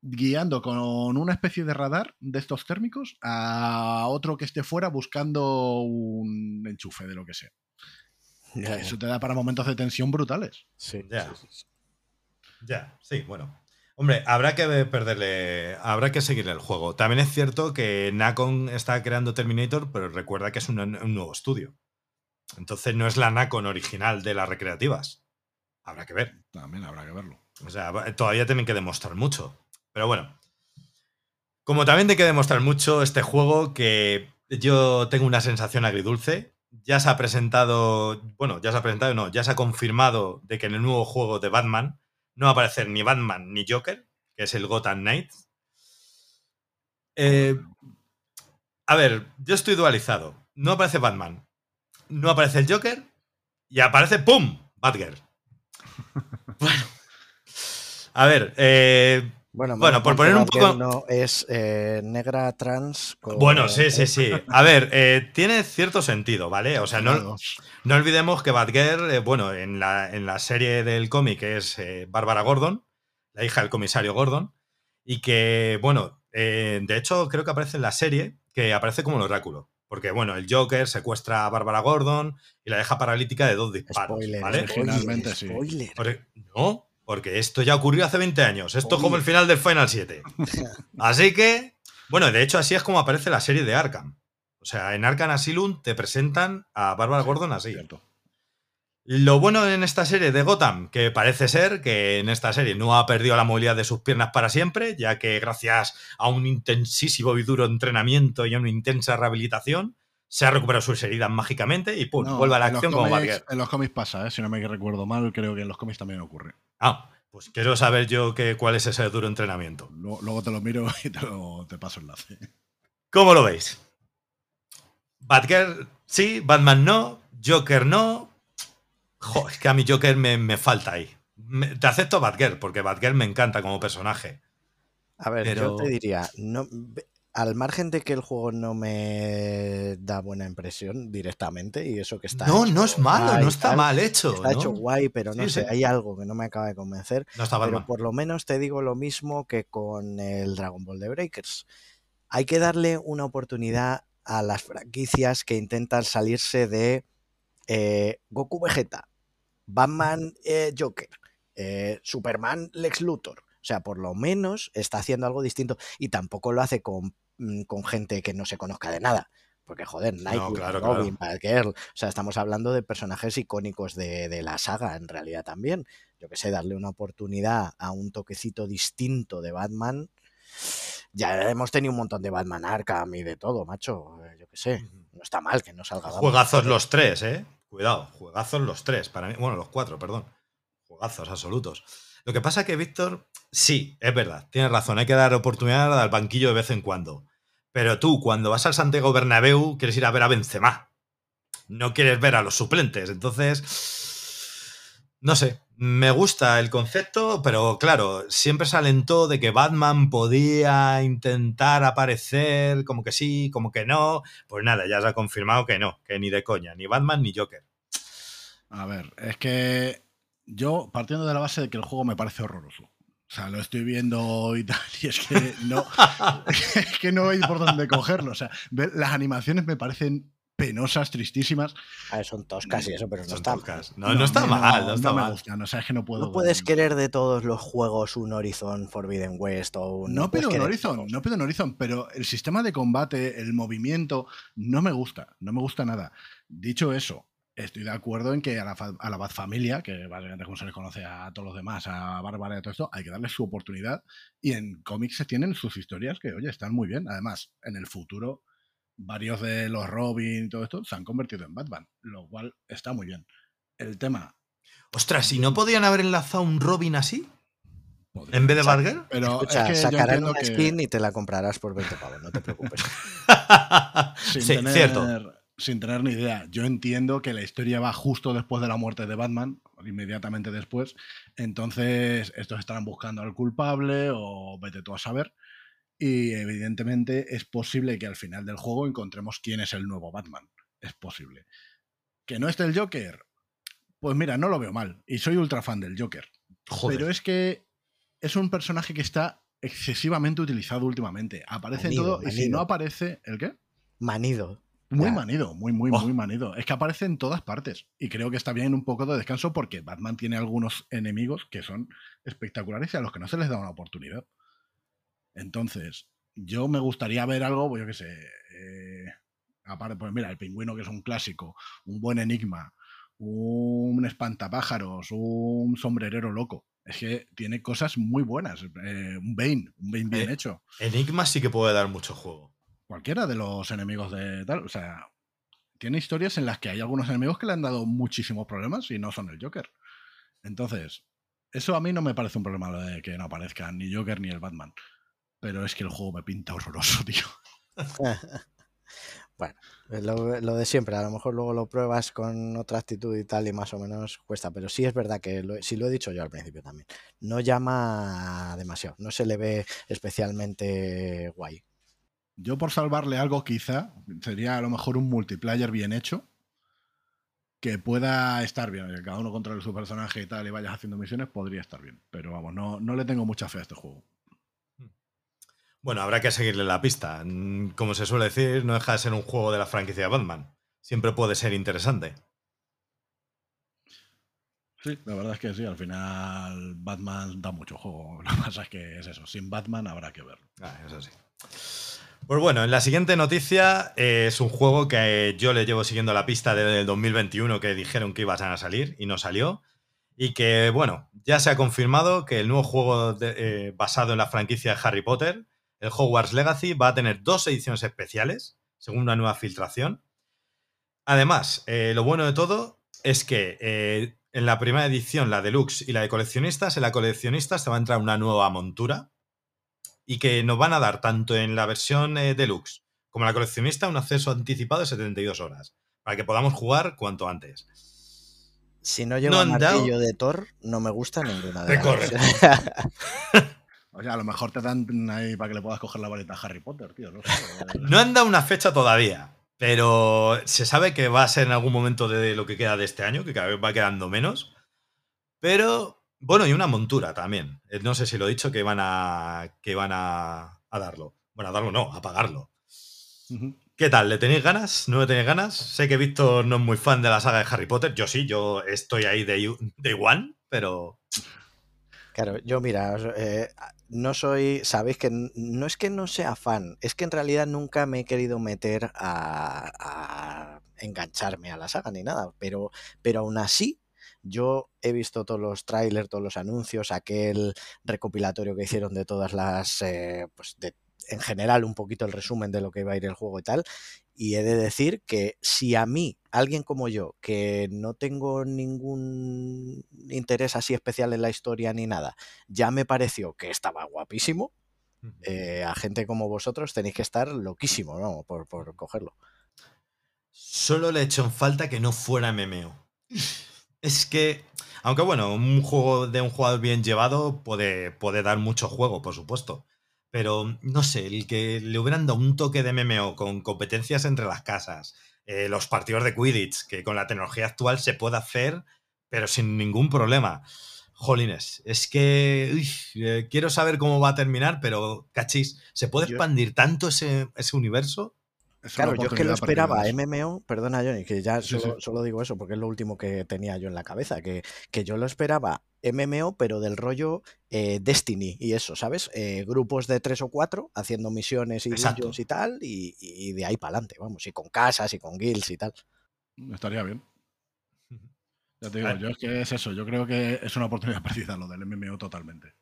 guiando con una especie de radar de estos térmicos a otro que esté fuera buscando un enchufe de lo que sea. Eso te da para momentos de tensión brutales. Sí. Ya. Ya, sí, bueno. Hombre, habrá que perderle, habrá que seguirle el juego. También es cierto que Nacon está creando Terminator, pero recuerda que es un nuevo estudio. Entonces no es la Nacon original de las recreativas. Habrá que ver. También habrá que verlo. O sea, todavía tienen que demostrar mucho. Pero bueno. Como también tiene que demostrar mucho este juego que yo tengo una sensación agridulce. Ya se ha presentado, bueno, ya se ha presentado, no, ya se ha confirmado de que en el nuevo juego de Batman no va a aparecer ni Batman ni Joker, que es el Gotham Knight. Eh, a ver, yo estoy dualizado. No aparece Batman, no aparece el Joker y aparece ¡pum! Batgirl. bueno. A ver, eh, bueno, bueno por poner un poco. No es eh, negra trans. Bueno, sí, sí, sí. A ver, eh, tiene cierto sentido, ¿vale? O sea, no, no olvidemos que Batgirl, bueno, en la, en la serie del cómic es Bárbara Gordon, la hija del comisario Gordon, y que, bueno, de hecho creo que aparece en la serie, que aparece como el oráculo. Porque, bueno, el Joker secuestra a Bárbara Gordon y la deja paralítica de dos disparos. ¿vale? Originalmente sí. no, porque esto ya ocurrió hace 20 años. Esto es como el final del Final 7. así que, bueno, de hecho, así es como aparece la serie de Arkham. O sea, en Arkham Asylum te presentan a Bárbara Gordon así. Cierto. Lo bueno en esta serie de Gotham, que parece ser que en esta serie no ha perdido la movilidad de sus piernas para siempre, ya que gracias a un intensísimo y duro entrenamiento y a una intensa rehabilitación, se ha recuperado sus heridas mágicamente y pum, vuelve a la acción como En los cómics pasa, ¿eh? si no me recuerdo mal, creo que en los cómics también ocurre. Ah, pues quiero saber yo que, cuál es ese duro entrenamiento. Luego, te lo miro y te, lo, te paso el enlace. ¿Cómo lo veis? Batgirl sí, Batman no, Joker no, es que a mi Joker me, falta ahí. te acepto Batgirl, porque Batgirl me encanta como personaje. A ver, yo te diría, no, al margen de que el juego no me da buena impresión directamente y eso que está. No, no es malo, no está mal hecho. Está hecho guay, pero no sé, hay algo que no me acaba de convencer. No está pero por lo menos te digo lo mismo que con el Dragon Ball de Breakers. Hay que darle una oportunidad a las franquicias que intentan salirse de eh, Goku Vegeta, Batman eh, Joker, eh, Superman Lex Luthor. O sea, por lo menos está haciendo algo distinto y tampoco lo hace con, mm, con gente que no se conozca de nada. Porque, joder, Nike, Robin, o sea, estamos hablando de personajes icónicos de, de la saga, en realidad también. Yo que sé, darle una oportunidad a un toquecito distinto de Batman. Ya hemos tenido un montón de Batman Arkham y de todo, macho. Yo que sé, no está mal que no salga. Juegazos los tres, ¿eh? Cuidado, juegazos los tres, para mí, bueno, los cuatro, perdón. Juegazos absolutos. Lo que pasa que Víctor, sí, es verdad, tienes razón, hay que dar oportunidad al banquillo de vez en cuando. Pero tú, cuando vas al Santiago Bernabéu, quieres ir a ver a Benzema. No quieres ver a los suplentes. Entonces, no sé, me gusta el concepto, pero claro, siempre se alentó de que Batman podía intentar aparecer, como que sí, como que no. Pues nada, ya se ha confirmado que no, que ni de coña, ni Batman ni Joker. A ver, es que yo, partiendo de la base de que el juego me parece horroroso. O sea, lo estoy viendo y tal, y es que no, es que no hay por dónde cogerlo. O sea, las animaciones me parecen penosas, tristísimas. A ver, son toscas y eso, pero no está mal. No, no, está mal, no, está mal. no, es que no puedo. No puedes querer de todos los juegos un Horizon Forbidden West o un. No pido un Horizon, no pido un Horizon, pero el sistema de combate, el movimiento, no me gusta, no me gusta nada. Dicho eso, estoy de acuerdo en que a la, a la Bad Familia, que básicamente como se les conoce a todos los demás, a Bárbara y a todo esto, hay que darle su oportunidad. Y en cómics se tienen sus historias que, oye, están muy bien. Además, en el futuro, varios de los Robin y todo esto se han convertido en Batman, lo cual está muy bien. El tema. Ostras, si no podían haber enlazado un Robin así. ¿En vez de Barger? Pero sacarán una skin y te la comprarás por 20 pavos, no te preocupes. sí, cierto sin tener ni idea. Yo entiendo que la historia va justo después de la muerte de Batman, inmediatamente después. Entonces, estos estarán buscando al culpable o vete tú a saber. Y evidentemente es posible que al final del juego encontremos quién es el nuevo Batman. Es posible. ¿Que no esté el Joker? Pues mira, no lo veo mal. Y soy ultra fan del Joker. Pero es que es un personaje que está excesivamente utilizado últimamente. Aparece en todo. Y si no aparece, ¿el qué? Manido. Muy manido, muy, muy, muy oh. manido. Es que aparece en todas partes. Y creo que está bien un poco de descanso porque Batman tiene algunos enemigos que son espectaculares y a los que no se les da una oportunidad. Entonces, yo me gustaría ver algo, pues yo qué sé. Eh, aparte, pues mira, el pingüino que es un clásico, un buen enigma, un espantapájaros, un sombrerero loco. Es que tiene cosas muy buenas. Eh, un Bane, un Bane bien eh, hecho. Enigma sí que puede dar mucho juego cualquiera de los enemigos de tal. O sea, tiene historias en las que hay algunos enemigos que le han dado muchísimos problemas y no son el Joker. Entonces, eso a mí no me parece un problema de que no aparezcan ni Joker ni el Batman. Pero es que el juego me pinta horroroso, tío. bueno, lo, lo, de siempre. A lo mejor luego lo pruebas con otra actitud y tal y más o menos cuesta. Pero sí es verdad que, lo, si lo he dicho yo al principio también, no llama demasiado. No se le ve especialmente guay. Yo por salvarle algo quizá sería a lo mejor un multiplayer bien hecho que pueda estar bien, que cada uno controle su personaje y tal y vayas haciendo misiones, podría estar bien. Pero vamos, no, no le tengo mucha fe a este juego. Bueno, habrá que seguirle la pista. Como se suele decir, no deja de ser un juego de la franquicia de Batman. Siempre puede ser interesante. Sí, la verdad es que sí, al final Batman da mucho juego. Lo que pasa es que es eso, sin Batman habrá que verlo. Ah, eso sí. Pues bueno, en la siguiente noticia eh, es un juego que yo le llevo siguiendo la pista desde el 2021 que dijeron que iban a salir y no salió. Y que, bueno, ya se ha confirmado que el nuevo juego eh, basado en la franquicia de Harry Potter, el Hogwarts Legacy, va a tener dos ediciones especiales, según una nueva filtración. Además, eh, lo bueno de todo es que en la primera edición, la deluxe y la de coleccionistas, en la coleccionista se va a entrar una nueva montura y que nos van a dar tanto en la versión eh, deluxe como en la coleccionista un acceso anticipado de 72 horas para que podamos jugar cuanto antes. Si no lleva un martillo de Thor, no me gusta ninguna de las O sea, a lo mejor te dan ahí para que le puedas coger la varita a Harry Potter, tío. No, han dado una fecha todavía. Pero se sabe que va a ser en algún momento de lo que queda de este año, que cada vez va quedando menos. Pero, bueno, y una montura también. Eh, no sé si lo he dicho que van a, que van a, darlo. Bueno, a darlo no, a pagarlo. ¿Qué tal? ¿Le tenéis ganas? ¿No le tenéis ganas? Sé que Víctor no es muy fan de la saga de Harry Potter. Yo sí, yo estoy ahí de, de one, pero. Claro, yo mira, eh, no soy, sabéis que no es que no sea fan, es que en realidad nunca me he querido meter a, engancharme a la saga ni nada, pero, pero aún así yo he visto todos los trailers, todos los anuncios, aquel recopilatorio que hicieron de todas las, eh, pues de, en general un poquito el resumen de lo que iba a ir el juego y tal, y he de decir que si a mí, alguien como yo, que no tengo ningún interés así especial en la historia ni nada, ya me pareció que estaba guapísimo, eh, a gente como vosotros tenéis que estar loquísimo, ¿no? Por, cogerlo. Solo le he hecho en falta que no fuera MMO. Es que, aunque bueno, un juego de un jugador bien llevado puede, puede dar mucho juego, por supuesto. Pero no sé, el que le hubieran dado un toque de MMO con competencias entre las casas, eh, los partidos de Quidditch, que con la tecnología actual se puede hacer, pero sin ningún problema. Jolines, es que eh, quiero saber cómo va a terminar, pero cachis, ¿se puede expandir tanto ese, ese universo? Claro, yo es que lo esperaba MMO, perdona Johnny, que ya solo, digo eso porque es lo último que tenía yo en la cabeza, que, que yo lo esperaba MMO, pero del rollo eh, Destiny y eso, ¿sabes? Eh, grupos de tres o cuatro haciendo misiones y y tal, y, de ahí para adelante, vamos, y con casas y con guilds y tal. Estaría bien. Ya te digo, yo es que es eso, yo creo que es una oportunidad perdida lo del MMO totalmente.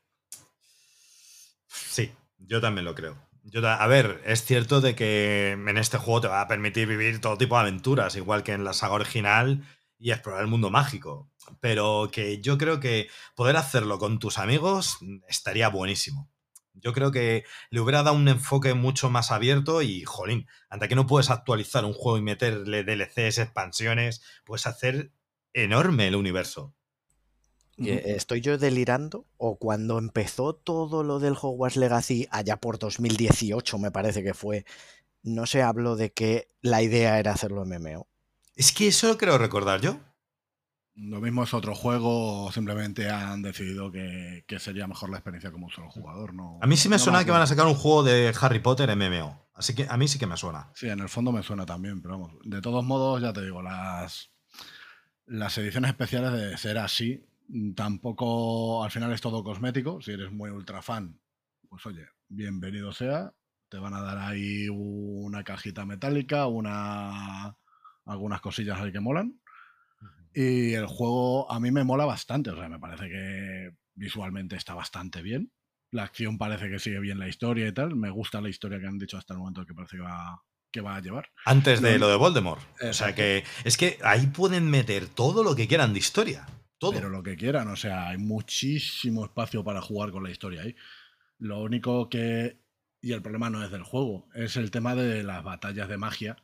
Sí, yo también lo creo a ver, es cierto de que en este juego te va a permitir vivir todo tipo de aventuras, igual que en la saga original y explorar el mundo mágico. Pero que yo creo que poder hacerlo con tus amigos estaría buenísimo. Yo creo que le hubiera dado un enfoque mucho más abierto y, jolín, ante que no puedes actualizar un juego y meterle DLCs, expansiones, puedes hacer enorme el universo. ¿Estoy yo delirando? ¿O cuando empezó todo lo del Hogwarts Legacy, allá por 2018 me parece que fue, no se habló de que la idea era hacerlo MMO? Es que eso lo creo recordar yo. Lo mismo es otro juego, simplemente han decidido que, sería mejor la experiencia como un solo jugador. No, a mí sí me suena que van a sacar un juego de Harry Potter MMO. Así que a mí sí que me suena. Sí, en el fondo me suena también, pero vamos. De todos modos, ya te digo, las, las ediciones especiales de ser así tampoco, al final es todo cosmético. Si eres muy ultra fan, pues oye, bienvenido sea. Te van a dar ahí una cajita metálica, una algunas cosillas ahí que molan. Y el juego a mí me mola bastante, o sea, me parece que visualmente está bastante bien. La acción parece que sigue bien la historia y tal. Me gusta la historia que han dicho hasta el momento que parece que va, que va a llevar. Antes de lo de Voldemort. O sea que es que ahí pueden meter todo lo que quieran de historia. Pero lo que quieran, o sea, hay muchísimo espacio para jugar con la historia ahí. Lo único que. Y el problema no es del juego, es el tema de las batallas de magia,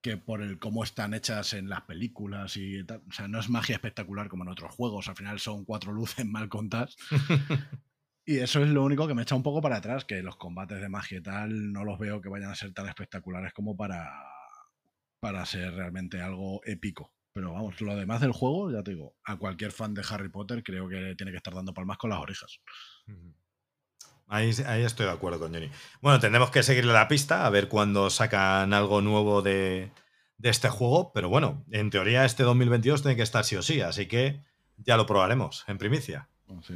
que por el cómo están hechas en las películas y tal. O sea, no es magia espectacular como en otros juegos, al final son cuatro luces mal contadas. y eso es lo único que me echa un poco para atrás, que los combates de magia y tal no los veo que vayan a ser tan espectaculares como para, para ser realmente algo épico. Pero vamos, lo demás del juego, ya te digo, a cualquier fan de Harry Potter creo que tiene que estar dando palmas con las orejas. Ahí, estoy de acuerdo con Johnny. Bueno, tendremos que seguirle la pista a ver cuándo sacan algo nuevo de, este juego, pero bueno, en teoría este 2022 tiene que estar sí o sí, así que ya lo probaremos en primicia.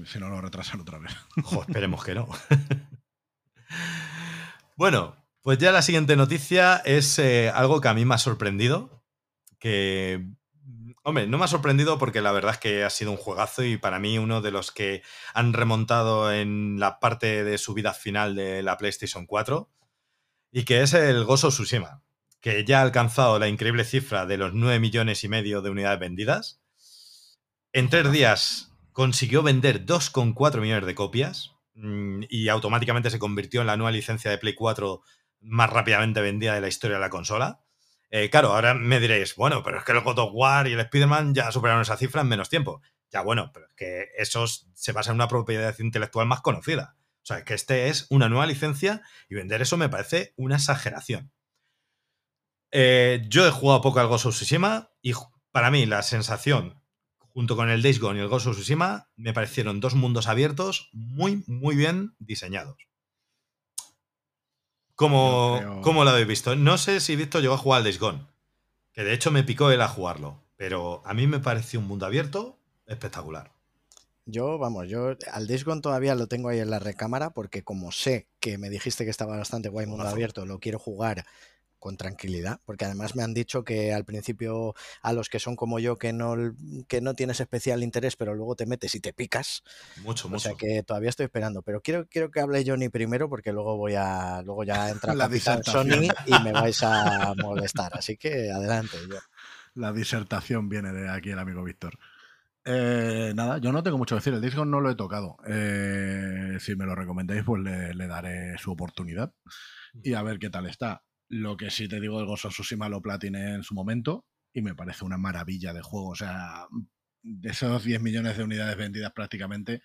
si, no lo retrasan otra vez. esperemos que no. bueno, pues ya la siguiente noticia es eh, algo que a mí me ha sorprendido, que Hombre, no me ha sorprendido porque la verdad es que ha sido un juegazo y para mí uno de los que han remontado en la parte de su vida final de la PlayStation 4 y que es el Gozo Tsushima, que ya ha alcanzado la increíble cifra de los 9 millones y medio de unidades vendidas. En tres días consiguió vender 2,4 millones de copias mm, y automáticamente se convirtió en la nueva licencia de Play 4 más rápidamente vendida de la historia de la consola. Eh, claro, ahora me diréis, bueno, pero es que el God of War y el Spider-Man ya superaron esa cifra en menos tiempo. Ya bueno, pero es que esos se basa en una propiedad intelectual más conocida. O sea, que este es una nueva licencia y vender eso me parece una exageración. Eh, yo he jugado poco al Ghost of Tsushima y para mí la sensación, junto con el Days Gone y el Ghost of Tsushima, me parecieron dos mundos abiertos muy, muy bien diseñados. ¿Cómo, lo habéis visto? No sé si Víctor llegó a jugar al Days Gone, que de hecho me picó él a jugarlo, pero a mí me pareció un mundo abierto espectacular. Yo, vamos, yo al Days Gone todavía lo tengo ahí en la recámara porque como sé que me dijiste que estaba bastante guay mundo abierto, lo quiero jugar con tranquilidad, porque además me han dicho que al principio a los que son como yo, que no, que no tienes especial interés, pero luego te metes y te picas. Mucho, mucho. O sea que todavía estoy esperando, pero quiero, quiero que hable Johnny primero, porque luego voy a, luego ya entra la Sony y me vais a molestar. Así que adelante, yo. La disertación viene de aquí el amigo Víctor. Eh, nada, yo no tengo mucho que decir. El disco no lo he tocado. Eh, si me lo recomendáis, pues le, le, daré su oportunidad y a ver qué tal está. Lo que sí te digo, el Ghost of Tsushima lo platiné en su momento y me parece una maravilla de juego. O sea, de esos 10 millones de unidades vendidas prácticamente,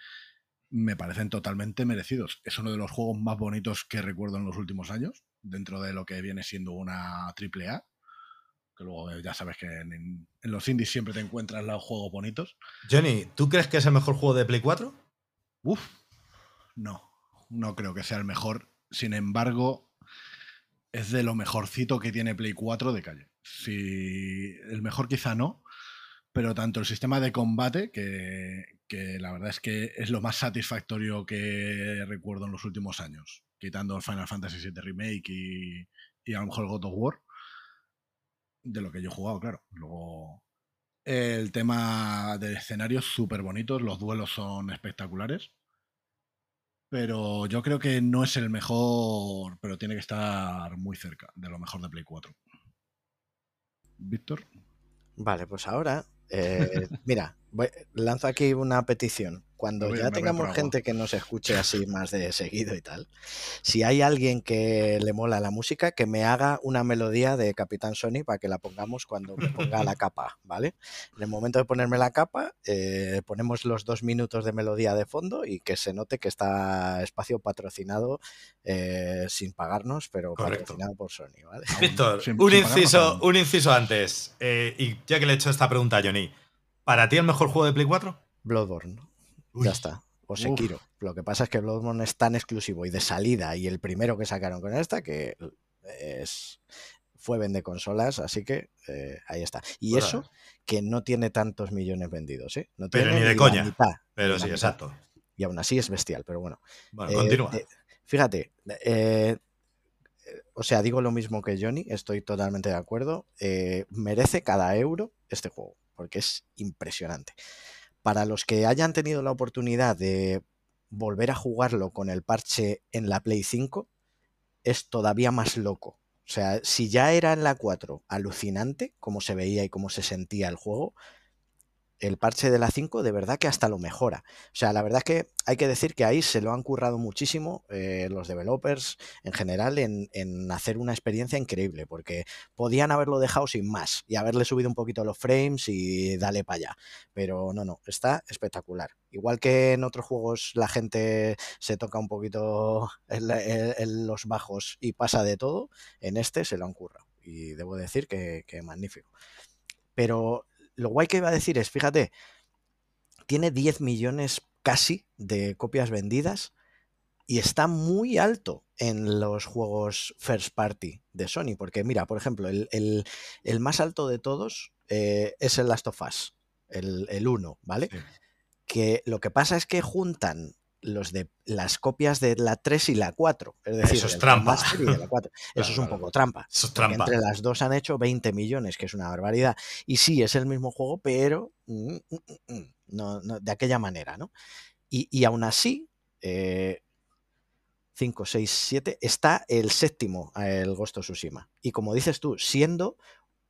me parecen totalmente merecidos. Es uno de los juegos más bonitos que recuerdo en los últimos años, dentro de lo que viene siendo una triple A. Que luego ya sabes que en, los indies siempre te encuentras los juegos bonitos. Johnny, ¿tú crees que es el mejor juego de Play 4? Uf, no, no creo que sea el mejor. Sin embargo, es de lo mejorcito que tiene Play 4 de calle. Si el mejor quizá no, pero tanto el sistema de combate, que, la verdad es que es lo más satisfactorio que recuerdo en los últimos años, quitando el Final Fantasy VII Remake y, y a lo mejor God of War, de lo que yo he jugado, claro. Luego, el tema de escenarios súper bonitos, los duelos son espectaculares. Pero yo creo que no es el mejor, pero tiene que estar muy cerca de lo mejor de Play 4. Víctor. Vale, pues ahora, eh, mira, lanzo aquí una petición. Cuando ya tengamos gente que nos escuche así más de seguido y tal, si hay alguien que le mola la música, que me haga una melodía de Capitán Sony para que la pongamos cuando me ponga la capa, ¿vale? En el momento de ponerme la capa, eh, ponemos los dos minutos de melodía de fondo y que se note que está espacio patrocinado eh, sin pagarnos, pero patrocinado por Sony, ¿vale? Víctor, un, inciso, un inciso antes, eh, y ya que le he hecho esta pregunta a Johnny, ¿para ti el mejor juego de Play 4? Bloodborne. Ya está. O Sekiro. Lo que pasa es que Bloodborne es tan exclusivo y de salida y el primero que sacaron con esta que es fue vende consolas, así que eh, ahí está. Y eso que no tiene tantos millones vendidos, ¿eh? No pero ni de coña. pero sí, exacto. Y aún así es bestial, pero bueno. Bueno, continúa. Eh, fíjate, o sea, digo lo mismo que Johnny, estoy totalmente de acuerdo. merece cada euro este juego, porque es impresionante para los que hayan tenido la oportunidad de volver a jugarlo con el parche en la Play 5, es todavía más loco. O sea, si ya era en la 4 alucinante cómo se veía y cómo se sentía el juego, el parche de la 5 de verdad que hasta lo mejora. O sea, la verdad es que hay que decir que ahí se lo han currado muchísimo eh, los developers en general en, hacer una experiencia increíble, porque podían haberlo dejado sin más y haberle subido un poquito los frames y dale para allá. Pero no, no, está espectacular. Igual que en otros juegos la gente se toca un poquito en, los bajos y pasa de todo, en este se lo han currado. Y debo decir que, que magnífico. Pero lo guay que iba a decir es, fíjate, tiene 10 millones casi de copias vendidas y está muy alto en los juegos first party de Sony. Porque mira, por ejemplo, el, más alto de todos eh, es el Last of Us, el 1, ¿vale? Que lo que pasa es que juntan los de las copias de la 3 y la 4. Es decir, eso es trampa. Eso es un poco trampa. Eso es trampa. Entre las dos han hecho 20 millones, que es una barbaridad. Y sí, es el mismo juego, pero mm, mm, mm, no, de aquella manera, ¿no? Y, y aún así, 5, 6, 7, está el séptimo, el Ghost of Tsushima. Y como dices tú, siendo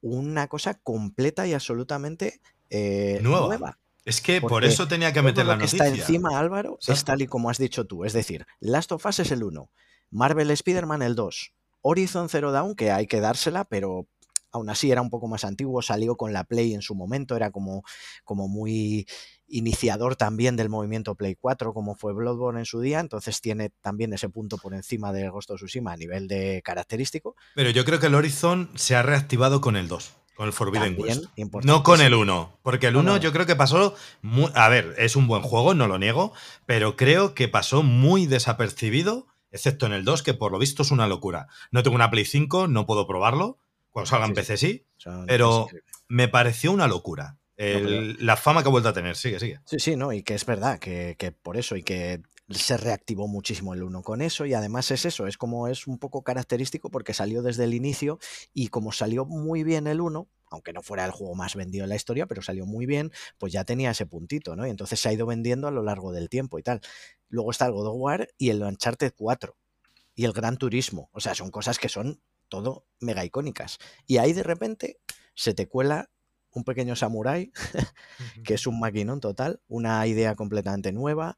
una cosa completa y absolutamente eh, nueva. Es que por eso tenía que meter la noticia. Lo que está encima, Álvaro, es tal y como has dicho tú. Es decir, Last of Us es el 1, Marvel Spider-Man el 2, Horizon Zero Dawn, que hay que dársela, pero aún así era un poco más antiguo, salió con la Play en su momento, era como, como muy iniciador también del movimiento Play 4, como fue Bloodborne en su día, entonces tiene también ese punto por encima de Ghost of Tsushima a nivel de característico. Pero yo creo que el Horizon se ha reactivado con el 2. Con el Forbidden West. No con el 1. Porque el 1 yo creo que pasó. a ver, es un buen juego, no lo niego. Pero creo que pasó muy desapercibido. Excepto en el 2, que por lo visto es una locura. No tengo una Play 5, no puedo probarlo. Cuando salga en PC sí. Pero me pareció una locura. la fama que ha vuelto a tener. Sigue, sigue. Sí, sí, no. Y que es verdad que, que por eso y que se reactivó muchísimo el 1 con eso y además es eso, es como es un poco característico porque salió desde el inicio y como salió muy bien el 1, aunque no fuera el juego más vendido en la historia, pero salió muy bien, pues ya tenía ese puntito, ¿no? Y entonces se ha ido vendiendo a lo largo del tiempo y tal. Luego está el God of War y el Uncharted 4 y el Gran Turismo, o sea, son cosas que son todo mega icónicas. Y ahí de repente se te cuela un pequeño samurai, que es un maquinón total, una idea completamente nueva,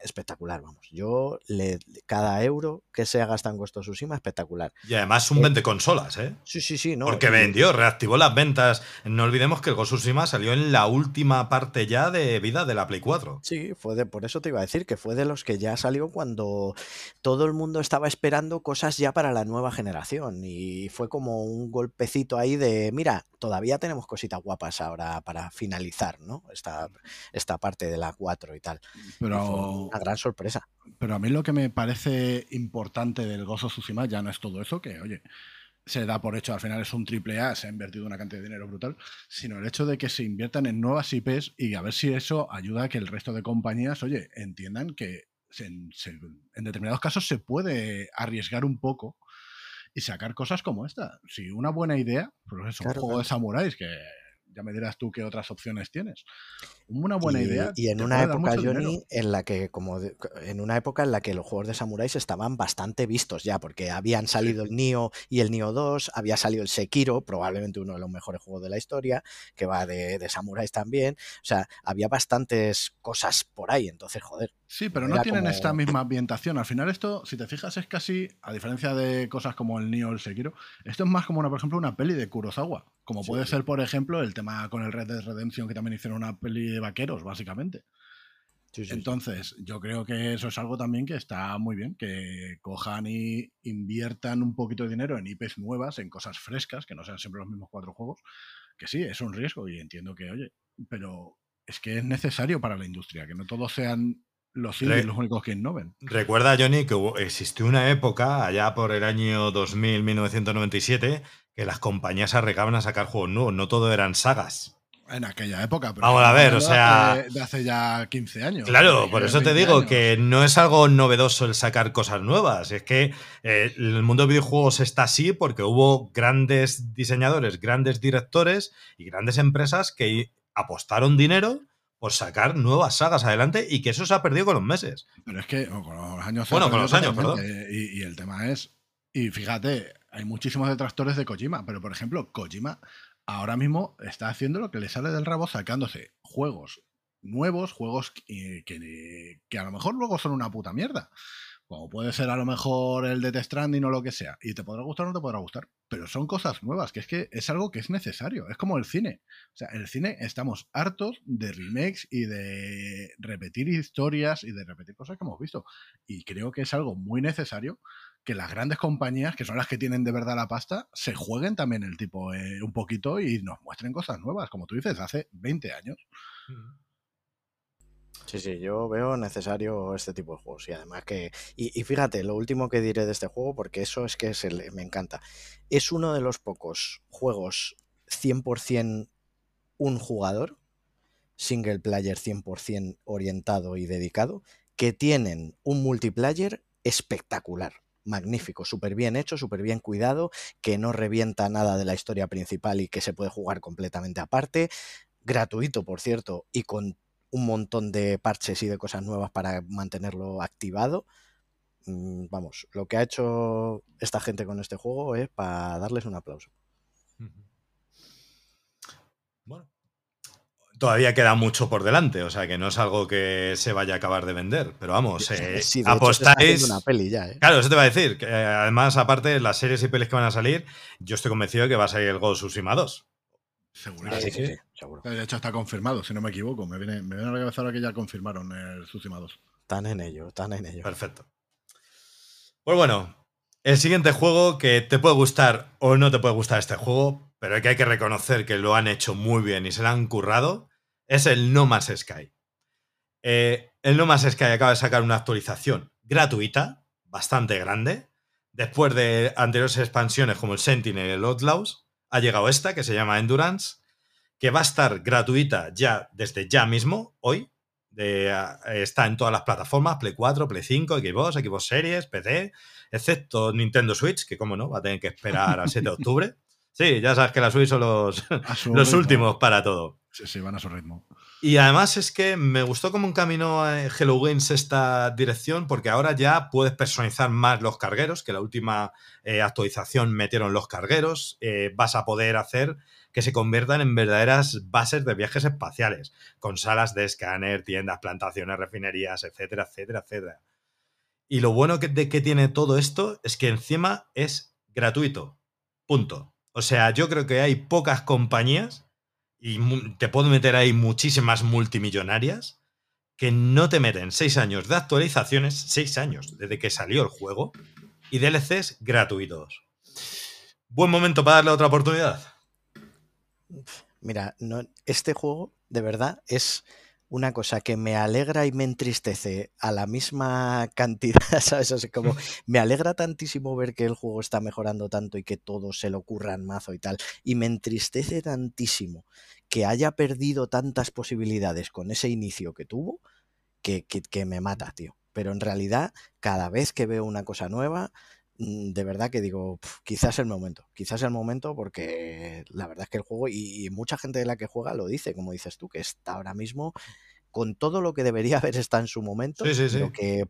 espectacular, vamos. Yo, le, cada euro que se gasta en Ghost of Tsushima, espectacular. Y además un eh, vende consolas, ¿eh? Sí, sí, sí. No, Porque vendió, reactivó las ventas. No olvidemos que el Ghost of Tsushima salió en la última parte ya de vida de la Play 4. Sí, fue de, por eso te iba a decir que fue de los que ya salió cuando todo el mundo estaba esperando cosas ya para la nueva generación. Y fue como un golpecito ahí de, mira, todavía tenemos cositas guapas ahora para finalizar, ¿no? Esta, esta parte de la 4 y tal. Pero una gran sorpresa. Pero a mí lo que me parece importante del Gozo Tsushima ya no es todo eso, que oye, se da por hecho, al final es un triple A, se ha invertido una cantidad de dinero brutal, sino el hecho de que se inviertan en nuevas IPs y a ver si eso ayuda a que el resto de compañías, oye, entiendan que en, en determinados casos se puede arriesgar un poco y sacar cosas como esta. Si una buena idea, pues es un juego de samuráis que ya me dirás tú qué otras opciones tienes. Una buena idea. Y en una época, Johnny, en la que, como en una época en la que los juegos de samuráis estaban bastante vistos ya, porque habían salido el Nioh y el Nioh 2, había salido el Sekiro, probablemente uno de los mejores juegos de la historia, que va de, de samuráis también. O sea, había bastantes cosas por ahí, entonces, joder. Sí, pero no tienen esta misma ambientación. Al final, esto, si te fijas, es casi, a diferencia de cosas como el Nioh o el Sekiro, esto es más como, una, por ejemplo, una peli de Kurosawa. Como puede ser, por ejemplo, el tema con el Red Dead Redemption, que también hicieron una peli de vaqueros, básicamente. Entonces, yo creo que eso es algo también que está muy bien, que cojan y inviertan un poquito de dinero en IPs nuevas, en cosas frescas, que no sean siempre los mismos cuatro juegos, que sí, es un riesgo y entiendo que, oye, pero es que es necesario para la industria, que no todos sean los indies los únicos que innoven. Recuerda, Johnny, que existió una época, allá por el año 2000-1997, que las compañías arregaban a sacar juegos nuevos, no todo eran sagas. En aquella época, pero Vamos a ver, o sea. De, hace ya 15 años. Claro, por eso te digo que no es algo novedoso el sacar cosas nuevas. Es que eh, el mundo de videojuegos está así porque hubo grandes diseñadores, grandes directores y grandes empresas que apostaron dinero por sacar nuevas sagas adelante y que eso se ha perdido con los meses. Pero es que, con los años. Bueno, con los años, perdón. y el tema es. Y fíjate, hay muchísimos detractores de Kojima, pero por ejemplo, Kojima ahora mismo está haciendo lo que le sale del rabo sacándose juegos nuevos, juegos que, a lo mejor luego son una puta mierda. Como puede ser a lo mejor el de Death Stranding o lo que sea. Y te podrá gustar o no te podrá gustar. Pero son cosas nuevas, que es que es algo que es necesario. Es como el cine. O sea, el cine estamos hartos de remakes y de repetir historias y de repetir cosas que hemos visto. Y creo que es algo muy necesario que las grandes compañías, que son las que tienen de verdad la pasta, se jueguen también el tipo eh, un poquito y nos muestren cosas nuevas, como tú dices, hace 20 años. Sí, sí, yo veo necesario este tipo de juegos y además que... Y, fíjate, lo último que diré de este juego, porque eso es que me encanta, es uno de los pocos juegos 100% un jugador, single player 100% orientado y dedicado, que tienen un multiplayer espectacular magnífico, súper bien hecho, súper bien cuidado, que no revienta nada de la historia principal y que se puede jugar completamente aparte, gratuito, por cierto, y con un montón de parches y de cosas nuevas para mantenerlo activado. Mm, vamos, lo que ha hecho esta gente con este juego es para darles un aplauso. Todavía queda mucho por delante, o sea que no es algo que se vaya a acabar de vender. Pero vamos, eh, apostáis. una peli ya, ¿eh? Claro, eso te va a decir. Que, eh, además, aparte, las series y pelis que van a salir, yo estoy convencido de que va a salir el Ghost Tsushima 2. Seguro. Sí, sí, seguro. De hecho, está confirmado, si no me equivoco. Me viene, me viene a la cabeza ahora que ya confirmaron el Tsushima 2. Están en ello, están en ello. Perfecto. Pues bueno, el siguiente juego que te puede gustar o no te puede gustar este juego, pero que hay que reconocer que lo han hecho muy bien y se lo han currado, es el No Más Sky. Eh, el No Más Sky acaba de sacar una actualización gratuita, bastante grande. Después de anteriores expansiones como el Sentinel y el Outlaws, ha llegado esta que se llama Endurance, que va a estar gratuita ya desde ya mismo, hoy. está en todas las plataformas, Play 4, Play 5, Xbox, Xbox Series, PC, excepto Nintendo Switch, que como no, va a tener que esperar al 7 de octubre. Sí, ya sabes que la Switch son los, los últimos para todo. Sí, sí, van a su ritmo. Y además es que me gustó como encaminó Hello Games esta dirección, porque ahora ya puedes personalizar más los cargueros, que la última eh, actualización metieron los cargueros. Eh, vas a poder hacer que se conviertan en verdaderas bases de viajes espaciales, con salas de escáner, tiendas, plantaciones, refinerías, etcétera, etcétera, etcétera. Y lo bueno que, de que tiene todo esto es que encima es gratuito. Punto. O sea, yo creo que hay pocas compañías, y te puedo meter ahí muchísimas multimillonarias, que no te meten seis años de actualizaciones, seis años desde que salió el juego, y DLCs gratuitos. Buen momento para darle otra oportunidad. Mira, no, este juego de verdad es una cosa que me alegra y me entristece a la misma cantidad, ¿sabes? Así como me alegra tantísimo ver que el juego está mejorando tanto y que todo se lo ocurran mazo y tal, y me entristece tantísimo que haya perdido tantas posibilidades con ese inicio que tuvo, que, que, me mata, tío. Pero en realidad, cada vez que veo una cosa nueva, de verdad que digo, quizás el momento, quizás el momento porque la verdad es que el juego y, y, mucha gente de la que juega lo dice, como dices tú, que está ahora mismo con todo lo que debería haber estado en su momento, lo que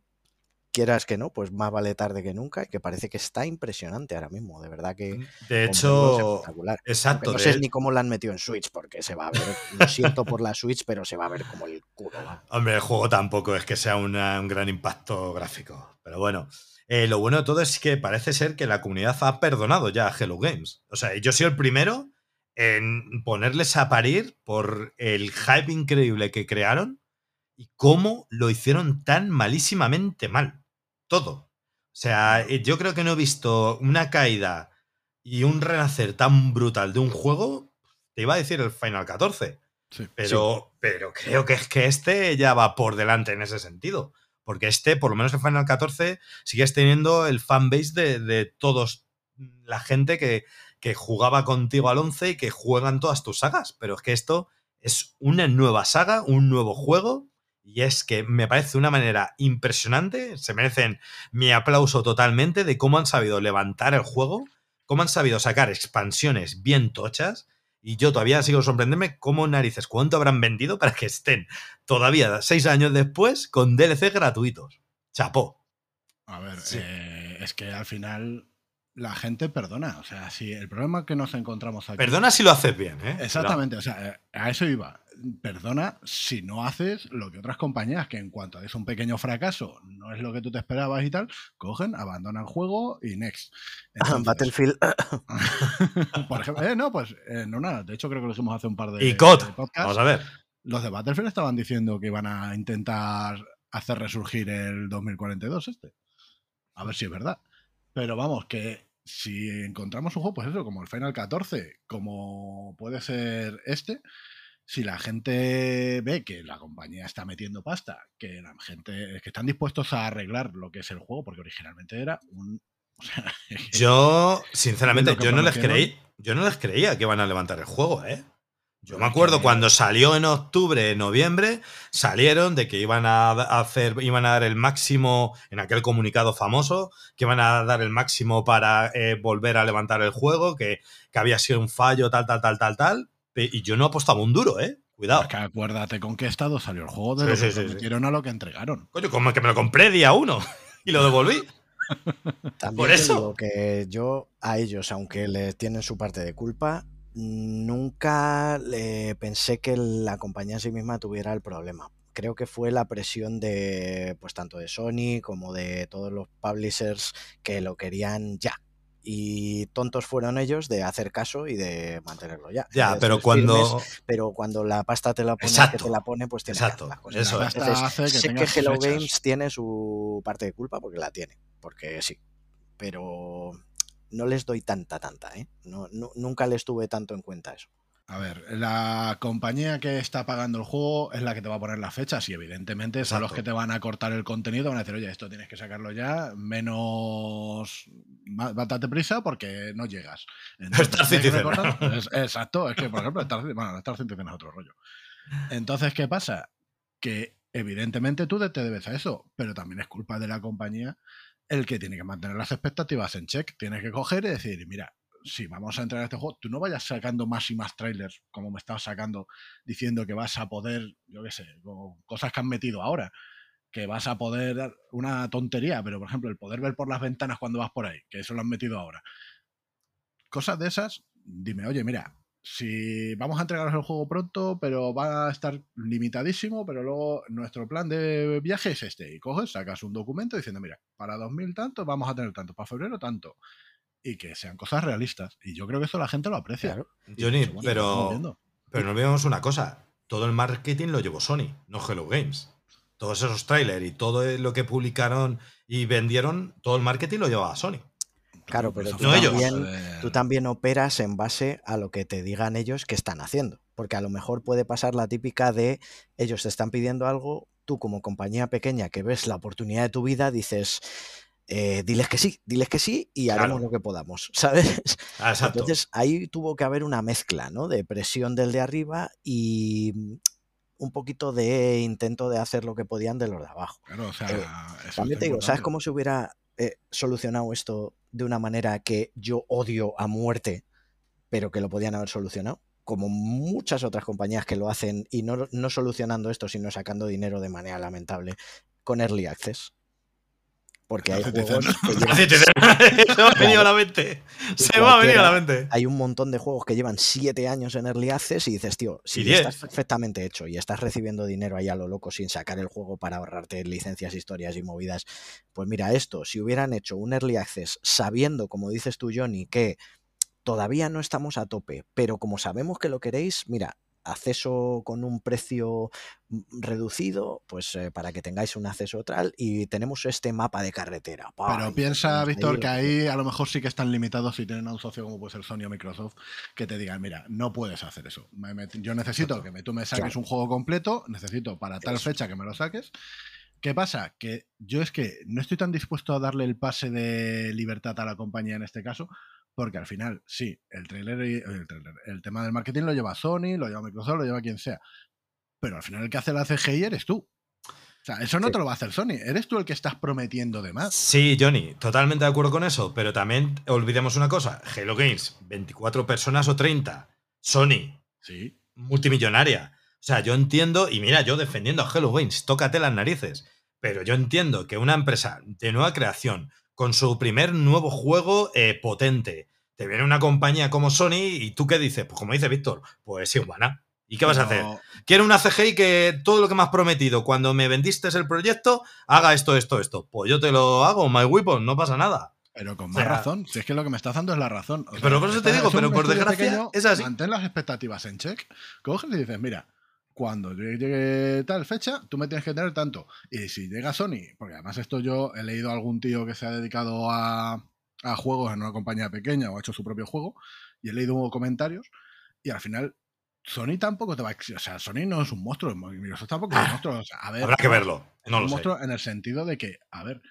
quieras que no, pues más vale tarde que nunca y que parece que está impresionante ahora mismo, de verdad que mm, de hecho espectacular. Exacto. no sé ni cómo lo han metido en Switch porque se va a ver, lo siento por la Switch, pero se va a ver como el culo. Hombre, el juego tampoco es que sea un gran impacto gráfico, pero bueno. Eh, lo bueno de todo es que parece ser que la comunidad ha perdonado ya a Hello Games. O sea, yo soy el primero en ponerles a parir por el hype increíble que crearon y cómo lo hicieron tan malísimamente mal. Todo. O sea, eh, yo creo que no he visto una caída y un renacer tan brutal de un juego. Te iba a decir el Final 14. pero, pero creo que es que este ya va por delante en ese sentido. Porque este, por lo menos el Final 14, sigues teniendo el fanbase de, de todos la gente que, que jugaba contigo al 11 y que juegan todas tus sagas. Pero es que esto es una nueva saga, un nuevo juego. Y es que me parece una manera impresionante. Se merecen mi aplauso totalmente de cómo han sabido levantar el juego, cómo han sabido sacar expansiones bien tochas. Y yo todavía sigo sorprendiéndome cómo narices, cuánto habrán vendido para que estén todavía seis años después con DLC gratuitos. Chapó. A ver, eh, es que al final la gente perdona. O sea, si el problema que nos encontramos aquí. Perdona si lo haces bien, ¿eh? Exactamente, o sea, eh, a eso iba. Perdona si no haces lo que otras compañías, que en cuanto es un pequeño fracaso, no es lo que tú te esperabas y tal, cogen, abandonan el juego y next. Battlefield. por ejemplo, eh, no, pues eh, no nada. De hecho, creo que lo hicimos hace un par de. Y COD. Vamos a ver. Los de Battlefield estaban diciendo que iban a intentar hacer resurgir el 2042 este. A ver si es verdad. Pero vamos, que si encontramos un juego, pues eso, como el Final 14, como puede ser este, si la gente ve que la compañía está metiendo pasta, que la gente que están dispuestos a arreglar lo que es el juego, porque originalmente era un. yo, sinceramente, yo no les creí, yo no les creía que iban a levantar el juego, ¿eh? Yo me acuerdo cuando salió en octubre, noviembre, salieron de que iban a hacer, iban a dar el máximo en aquel comunicado famoso, que iban a dar el máximo para eh, volver a levantar el juego, que, que, había sido un fallo, tal, tal, tal, tal, tal. Y yo no apostaba un duro, ¿eh? Cuidado. Es que acuérdate con qué estado salió el juego de lo que metieron a lo que entregaron. Coño, como que me lo compré día uno y lo devolví. También Por eso. que yo a ellos, aunque les tienen su parte de culpa, nunca pensé que la compañía en sí misma tuviera el problema. Creo que fue la presión de, pues tanto de Sony como de todos los publishers que lo querían ya. Y tontos fueron ellos de hacer caso y de mantenerlo ya. Ya, pero cuando. pero cuando la pasta te la pone, que te la pone, pues tiene Exacto. que Eso que sé que Hello Games tiene su parte de culpa porque la tiene. Porque sí. Pero no les doy tanta, tanta, ¿eh? No, nunca les tuve tanto en cuenta eso. A ver, la compañía que está pagando el juego es la que te va a poner las fechas y evidentemente son los que te van a cortar el contenido, van a decir, oye, esto tienes que sacarlo ya, menos... Bátate prisa porque no llegas. Exacto, es que por ejemplo, Star, bueno, Star Citizen es otro rollo. Entonces, ¿qué pasa? Que evidentemente tú te debes a eso, pero también es culpa de la compañía el que tiene que mantener las expectativas en check. Tienes que coger y decir, mira, si vamos a entrar a este juego, tú no vayas sacando más y más trailers como me estás sacando diciendo que vas a poder, yo qué sé, cosas que han metido ahora, que vas a poder, una tontería, pero por ejemplo, el poder ver por las ventanas cuando vas por ahí, que eso lo han metido ahora. Cosas de esas, dime, oye, mira, si vamos a entregaros el juego pronto, pero va a estar limitadísimo, pero luego nuestro plan de viaje es este. Y coges, sacas un documento diciendo, mira, para 2000 tanto vamos a tener tanto, para febrero tanto. Y que sean cosas realistas. Y yo creo que eso la gente lo aprecia. Johnny, pero, pero no olvidemos una cosa. Todo el marketing lo llevó Sony, no Hello Games. Todos esos trailers y todo lo que publicaron y vendieron, todo el marketing lo llevaba Sony. Claro, pero tú, también, tú, también, operas en base a lo que te digan ellos que están haciendo. Porque a lo mejor puede pasar la típica de ellos te están pidiendo algo, tú como compañía pequeña que ves la oportunidad de tu vida, dices, eh, diles que sí, diles que sí y haremos lo que podamos, ¿sabes? Ah, Entonces ahí tuvo que haber una mezcla, ¿no? De presión del de arriba y un poquito de intento de hacer lo que podían de los de abajo. Claro, o sea, eh, también te digo, ¿sabes cómo se hubiera solucionado esto de una manera que yo odio a muerte, pero que lo podían haber solucionado, como muchas otras compañías que lo hacen y no, no solucionando esto, sino sacando dinero de manera lamentable, con Early Access. Porque hay juegos Se me ha venido a la mente. Se me ha venido a la mente. Hay un montón de juegos que llevan siete años en Early Access y dices, tío, si estás perfectamente hecho y estás recibiendo dinero ahí a lo loco sin sacar el juego para ahorrarte licencias, historias y movidas, pues mira, esto, si hubieran hecho un Early Access sabiendo, como dices tú, Johnny, que todavía no estamos a tope, pero como sabemos que lo queréis, mira, acceso con un precio mm, reducido, pues eh, para que tengáis un acceso tal, y tenemos este mapa de carretera. Pero piensa, Víctor, que ahí a lo mejor sí que están limitados si tienen a un socio como puede ser Sony o Microsoft, que te digan, mira, no puedes hacer eso. yo necesito que tú me saques un juego completo, necesito para tal fecha que me lo saques. ¿Qué pasa? Que yo es que no estoy tan dispuesto a darle el pase de libertad a la compañía en este caso, porque al final, sí, el trailer, el, el tema del marketing lo lleva Sony, lo lleva Microsoft, lo lleva quien sea. Pero al final el que hace la CGI eres tú. O sea, eso no te lo va a hacer Sony. Eres tú el que estás prometiendo de más. Sí, Johnny, totalmente de acuerdo con eso. Pero también olvidemos una cosa: Hello Games, 24 personas o 30. Sony, sí. multimillonaria. O sea, yo entiendo, y mira, yo defendiendo a Hello Games, tócate las narices. Pero yo entiendo que una empresa de nueva creación, con su primer nuevo juego eh, potente. Te viene una compañía como Sony y tú qué dices, pues como dice Víctor, pues sí, humana. ¿Y qué vas a hacer? Quiero una CGI que todo lo que me has prometido cuando me vendiste el proyecto haga esto, esto, esto. Pues yo te lo hago, My Weapon, no pasa nada. Pero con más razón, si es que lo que me estás dando es la razón. pero por eso te digo, pero por desgracia es así. Mantén las expectativas en check, coges y dices, mira, cuando llegue tal fecha, tú me tienes que tener tanto. Y si llega Sony, porque además esto yo he leído a algún tío que se ha dedicado a, juegos en una compañía pequeña o ha hecho su propio juego, y he leído comentarios, y al final Sony tampoco te va a... O sea, Sony no es un monstruo, Microsoft tampoco es un ah, monstruo. a ver, habrá que verlo. No es un monstruo en el sentido de que, a ver,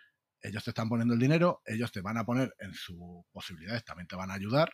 ellos te están poniendo el dinero, ellos te van a poner en sus posibilidades, también te van a ayudar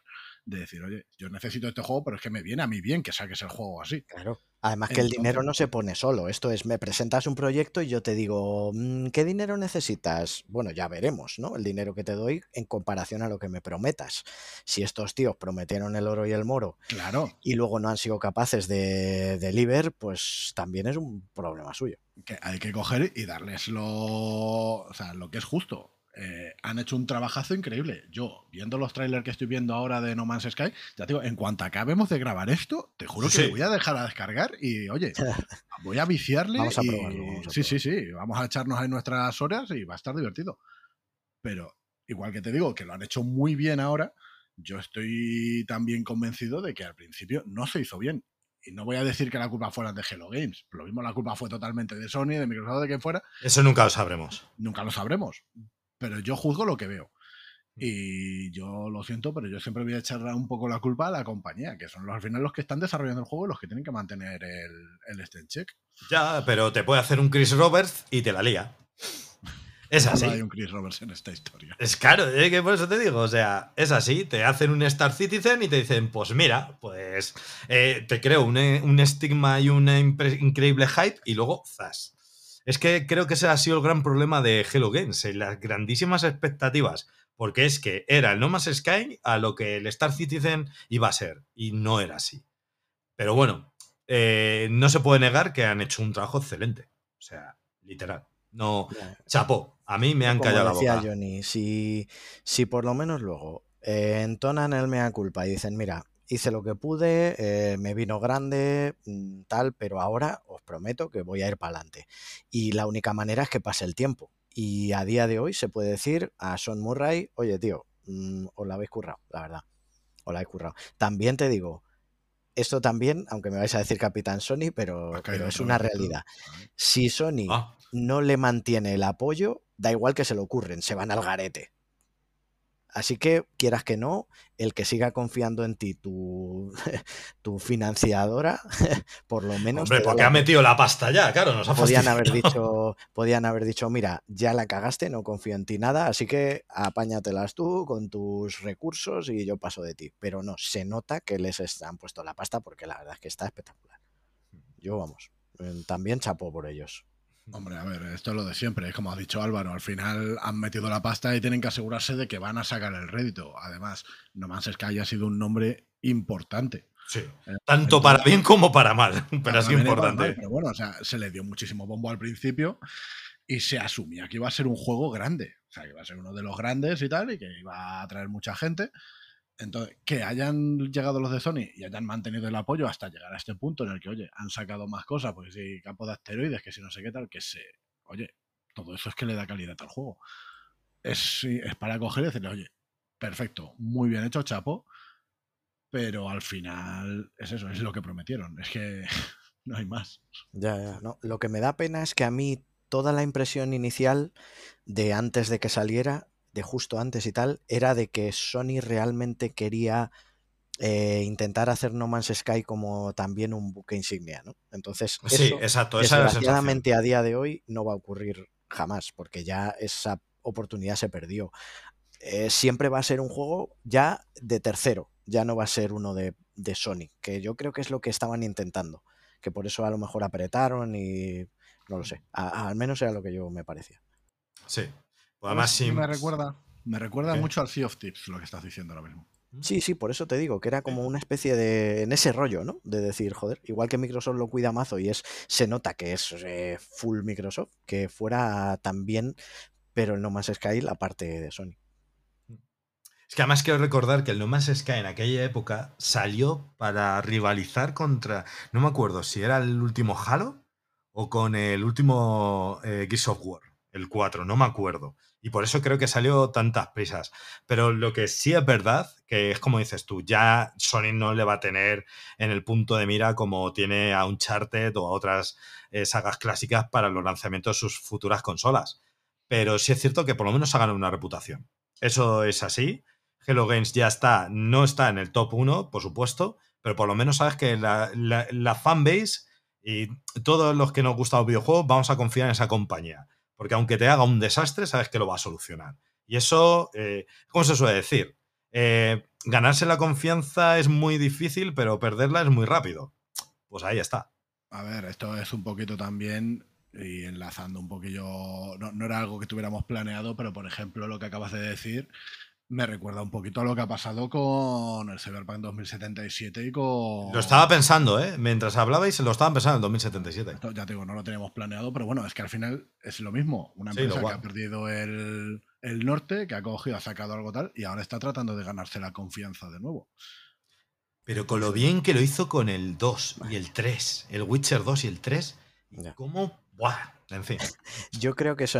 de decir, oye, yo necesito este juego, pero es que me viene a mí bien que saques el juego así. Claro. Además que el dinero no se pone solo. Esto es, me presentas un proyecto y yo te digo, mm, ¿qué dinero necesitas? Bueno, ya veremos, ¿no? El dinero que te doy en comparación a lo que me prometas. Si estos tíos prometieron el oro y el moro claro. y luego no han sido capaces de deliver, pues también es un problema suyo. Que hay que coger y darles lo, o sea, lo que es justo. Eh, han hecho un trabajazo increíble. Yo, viendo los trailers que estoy viendo ahora de No Man's Sky, ya digo, en cuanto acabemos de grabar esto, te juro que voy a dejar a descargar y, oye, voy a viciarle. vamos a sí, sí, sí, vamos a echarnos ahí nuestras horas y va a estar divertido. Pero, igual que te digo, que lo han hecho muy bien ahora, yo estoy también convencido de que al principio no se hizo bien. Y no voy a decir que la culpa fuera de Hello Games. Lo mismo la culpa fue totalmente de Sony, de Microsoft, de quien fuera. Eso nunca lo sabremos. Nunca lo sabremos pero yo juzgo lo que veo. Mm. Y yo lo siento, pero yo siempre voy a echar un poco la culpa a la compañía, que son los, al final los que están desarrollando el juego y los que tienen que mantener el, el check. Ya, pero te puede hacer un Chris Roberts y te la lía. Es así. No hay un Chris Roberts en esta historia. Es claro, ¿eh? que por eso te digo. O sea, es así. Te hacen un Star Citizen y te dicen, pues mira, pues eh, te creo un, un, estigma y un increíble hype y luego, zas. Es que creo que ese ha sido el gran problema de Hello Games, las grandísimas expectativas, porque es que era el No Man's Sky a lo que el Star Citizen iba a ser, y no era así. Pero bueno, eh, no se puede negar que han hecho un trabajo excelente. O sea, literal. No, chapó. A mí me han callado la boca. Johnny, si, si por lo menos luego eh, entonan el mea culpa y dicen, mira, hice lo que pude, eh, me vino grande, mm, tal, pero ahora os prometo que voy a ir para adelante. Y la única manera es que pase el tiempo. Y a día de hoy se puede decir a Sean Murray, oye tío, mm, os la habéis currado, la verdad. Os la habéis currado. También te digo, esto también, aunque me vais a decir Capitán Sony, pero, es una realidad. Si Sony ah. no le mantiene el apoyo, da igual que se lo ocurren, se van al garete. Así que, quieras que no, el que siga confiando en ti, tu, tu financiadora, por lo menos. Hombre, porque ha metido la pasta ya, claro, nos ha podían haber dicho Podían haber dicho, mira, ya la cagaste, no confío en ti nada, así que apáñatelas tú con tus recursos y yo paso de ti. Pero no, se nota que les han puesto la pasta porque la verdad es que está espectacular. Yo, vamos, eh, también chapo por ellos. Hombre, a ver, esto es lo de siempre, es como ha dicho Álvaro, al final han metido la pasta y tienen que asegurarse de que van a sacar el rédito. Además, no más es que haya sido un nombre importante. Sí, eh, tanto para bien como para mal, pero es importante. pero bueno, o sea, se le dio muchísimo bombo al principio y se asumía que iba a ser un juego grande, o sea, que iba a ser uno de los grandes y tal, y que iba a atraer mucha gente. Entonces, que hayan llegado los de Sony y hayan mantenido el apoyo hasta llegar a este punto en el que, oye, han sacado más cosas, pues sí, campo de asteroides, que si no sé qué tal, que se. Oye, todo eso es que le da calidad al juego. Es, es para coger y decirle, oye, perfecto, muy bien hecho, chapo, pero al final es eso, es lo que prometieron, es que no hay más. Ya, ya, no. Lo que me da pena es que a mí toda la impresión inicial de antes de que saliera de justo antes y tal, era de que Sony realmente quería eh, intentar hacer No Man's Sky como también un buque insignia, ¿no? Entonces, sí, exacto, desgraciadamente a día de hoy no va a ocurrir jamás, porque ya esa oportunidad se perdió. Eh, siempre va a ser un juego ya de tercero, ya no va a ser uno de, Sony, que yo creo que es lo que estaban intentando, que por eso a lo mejor apretaron y no lo sé, al menos era lo que yo me parecía. Sí, Además, Me recuerda, me recuerda mucho al Sea of Tips lo que estás diciendo ahora mismo. Sí, sí, por eso te digo, que era como una especie de. en ese rollo, ¿no? De decir, joder, igual que Microsoft lo cuida mazo y es. se nota que es eh, full Microsoft, que fuera también, pero el No Man's Sky la parte de Sony. Es que además quiero recordar que el No Man's Sky en aquella época salió para rivalizar contra. No me acuerdo si era el último Halo o con el último eh, Gears of War, el 4, no me acuerdo. Y por eso creo que salió tantas prisas. Pero lo que sí es verdad, que es como dices tú, ya Sony no le va a tener en el punto de mira como tiene a Uncharted o a otras eh, sagas clásicas para los lanzamientos de sus futuras consolas. Pero sí es cierto que por lo menos hagan una reputación. Eso es así. Hello Games ya está, no está en el top 1, por supuesto, pero por lo menos sabes que la, la fanbase y todos los que nos gustan los videojuegos vamos a confiar en esa compañía porque aunque te haga un desastre, sabes que lo va a solucionar. Y eso, eh, ¿cómo se suele decir? Eh, ganarse la confianza es muy difícil, pero perderla es muy rápido. Pues ahí está. A ver, esto es un poquito también, y enlazando un poquillo, no, no era algo que tuviéramos planeado, pero por ejemplo lo que acabas de decir, me recuerda un poquito a lo que ha pasado con el Cyberpunk 2077 y con... Lo estaba pensando, ¿eh? Mientras hablabais, lo estaba pensando en 2077. ya te digo, no lo teníamos planeado, pero bueno, es que al final es lo mismo. Una empresa que ha perdido el, el norte, que ha cogido, ha sacado algo tal, y ahora está tratando de ganarse la confianza de nuevo. Pero con lo bien que lo hizo con el 2 y el 3, el Witcher 2 y el 3, ¿cómo? Buah, en fin. Yo creo que eso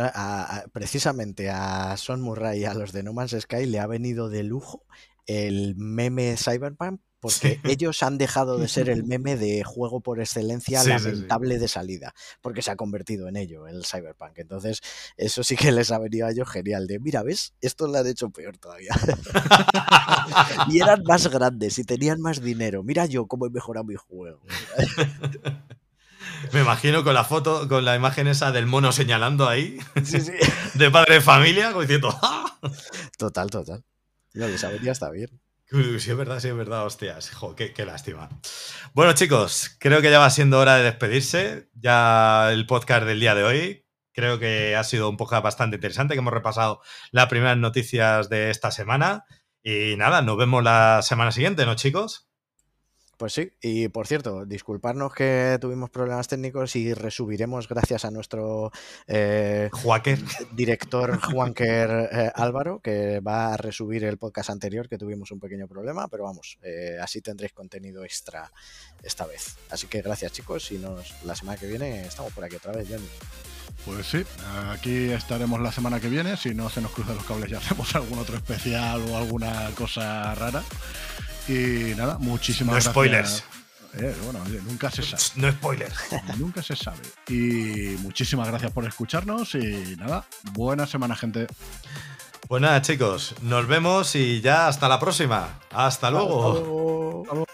precisamente a Son Murray y a los de No Man's Sky le ha venido de lujo el meme Cyberpunk porque ellos han dejado de ser el meme de juego por excelencia lamentable de salida, porque se ha convertido en ello el Cyberpunk. Entonces, eso sí que les ha venido a ellos genial, de mira, ¿ves? Esto lo han hecho peor todavía. y eran más grandes y tenían más dinero. Mira yo cómo he mejorado mi juego. Me imagino con la foto, con la imagen esa del mono señalando ahí, de padre de familia, diciendo ¡Ah! Total, total. Lo les ha venido hasta bien. Sí, es verdad, sí, es verdad, hostias. qué, lástima. Bueno, chicos, creo que ya va siendo hora de despedirse. Ya el podcast del día de hoy. Creo que ha sido un podcast bastante interesante, que hemos repasado las primeras noticias de esta semana. Y nada, nos vemos la semana siguiente, ¿no, chicos? Pues sí, y por cierto, disculparnos que tuvimos problemas técnicos y resubiremos gracias a nuestro eh, director Juanker eh, Álvaro, que va a resubir el podcast anterior que tuvimos un pequeño problema, pero vamos, eh, así tendréis contenido extra esta vez. Así que gracias chicos y nos, la semana que viene estamos por aquí otra vez, Jenny. Pues sí, aquí estaremos la semana que viene, si no se nos cruzan los cables ya hacemos algún otro especial o alguna cosa rara. Y nada, muchísimas no spoilers. Eh, bueno, nunca se sabe. No spoilers. Nunca se sabe. Y muchísimas gracias por escucharnos y nada, buena semana, gente. Pues nada, chicos, nos vemos y ya hasta la próxima. Hasta luego. Hasta luego.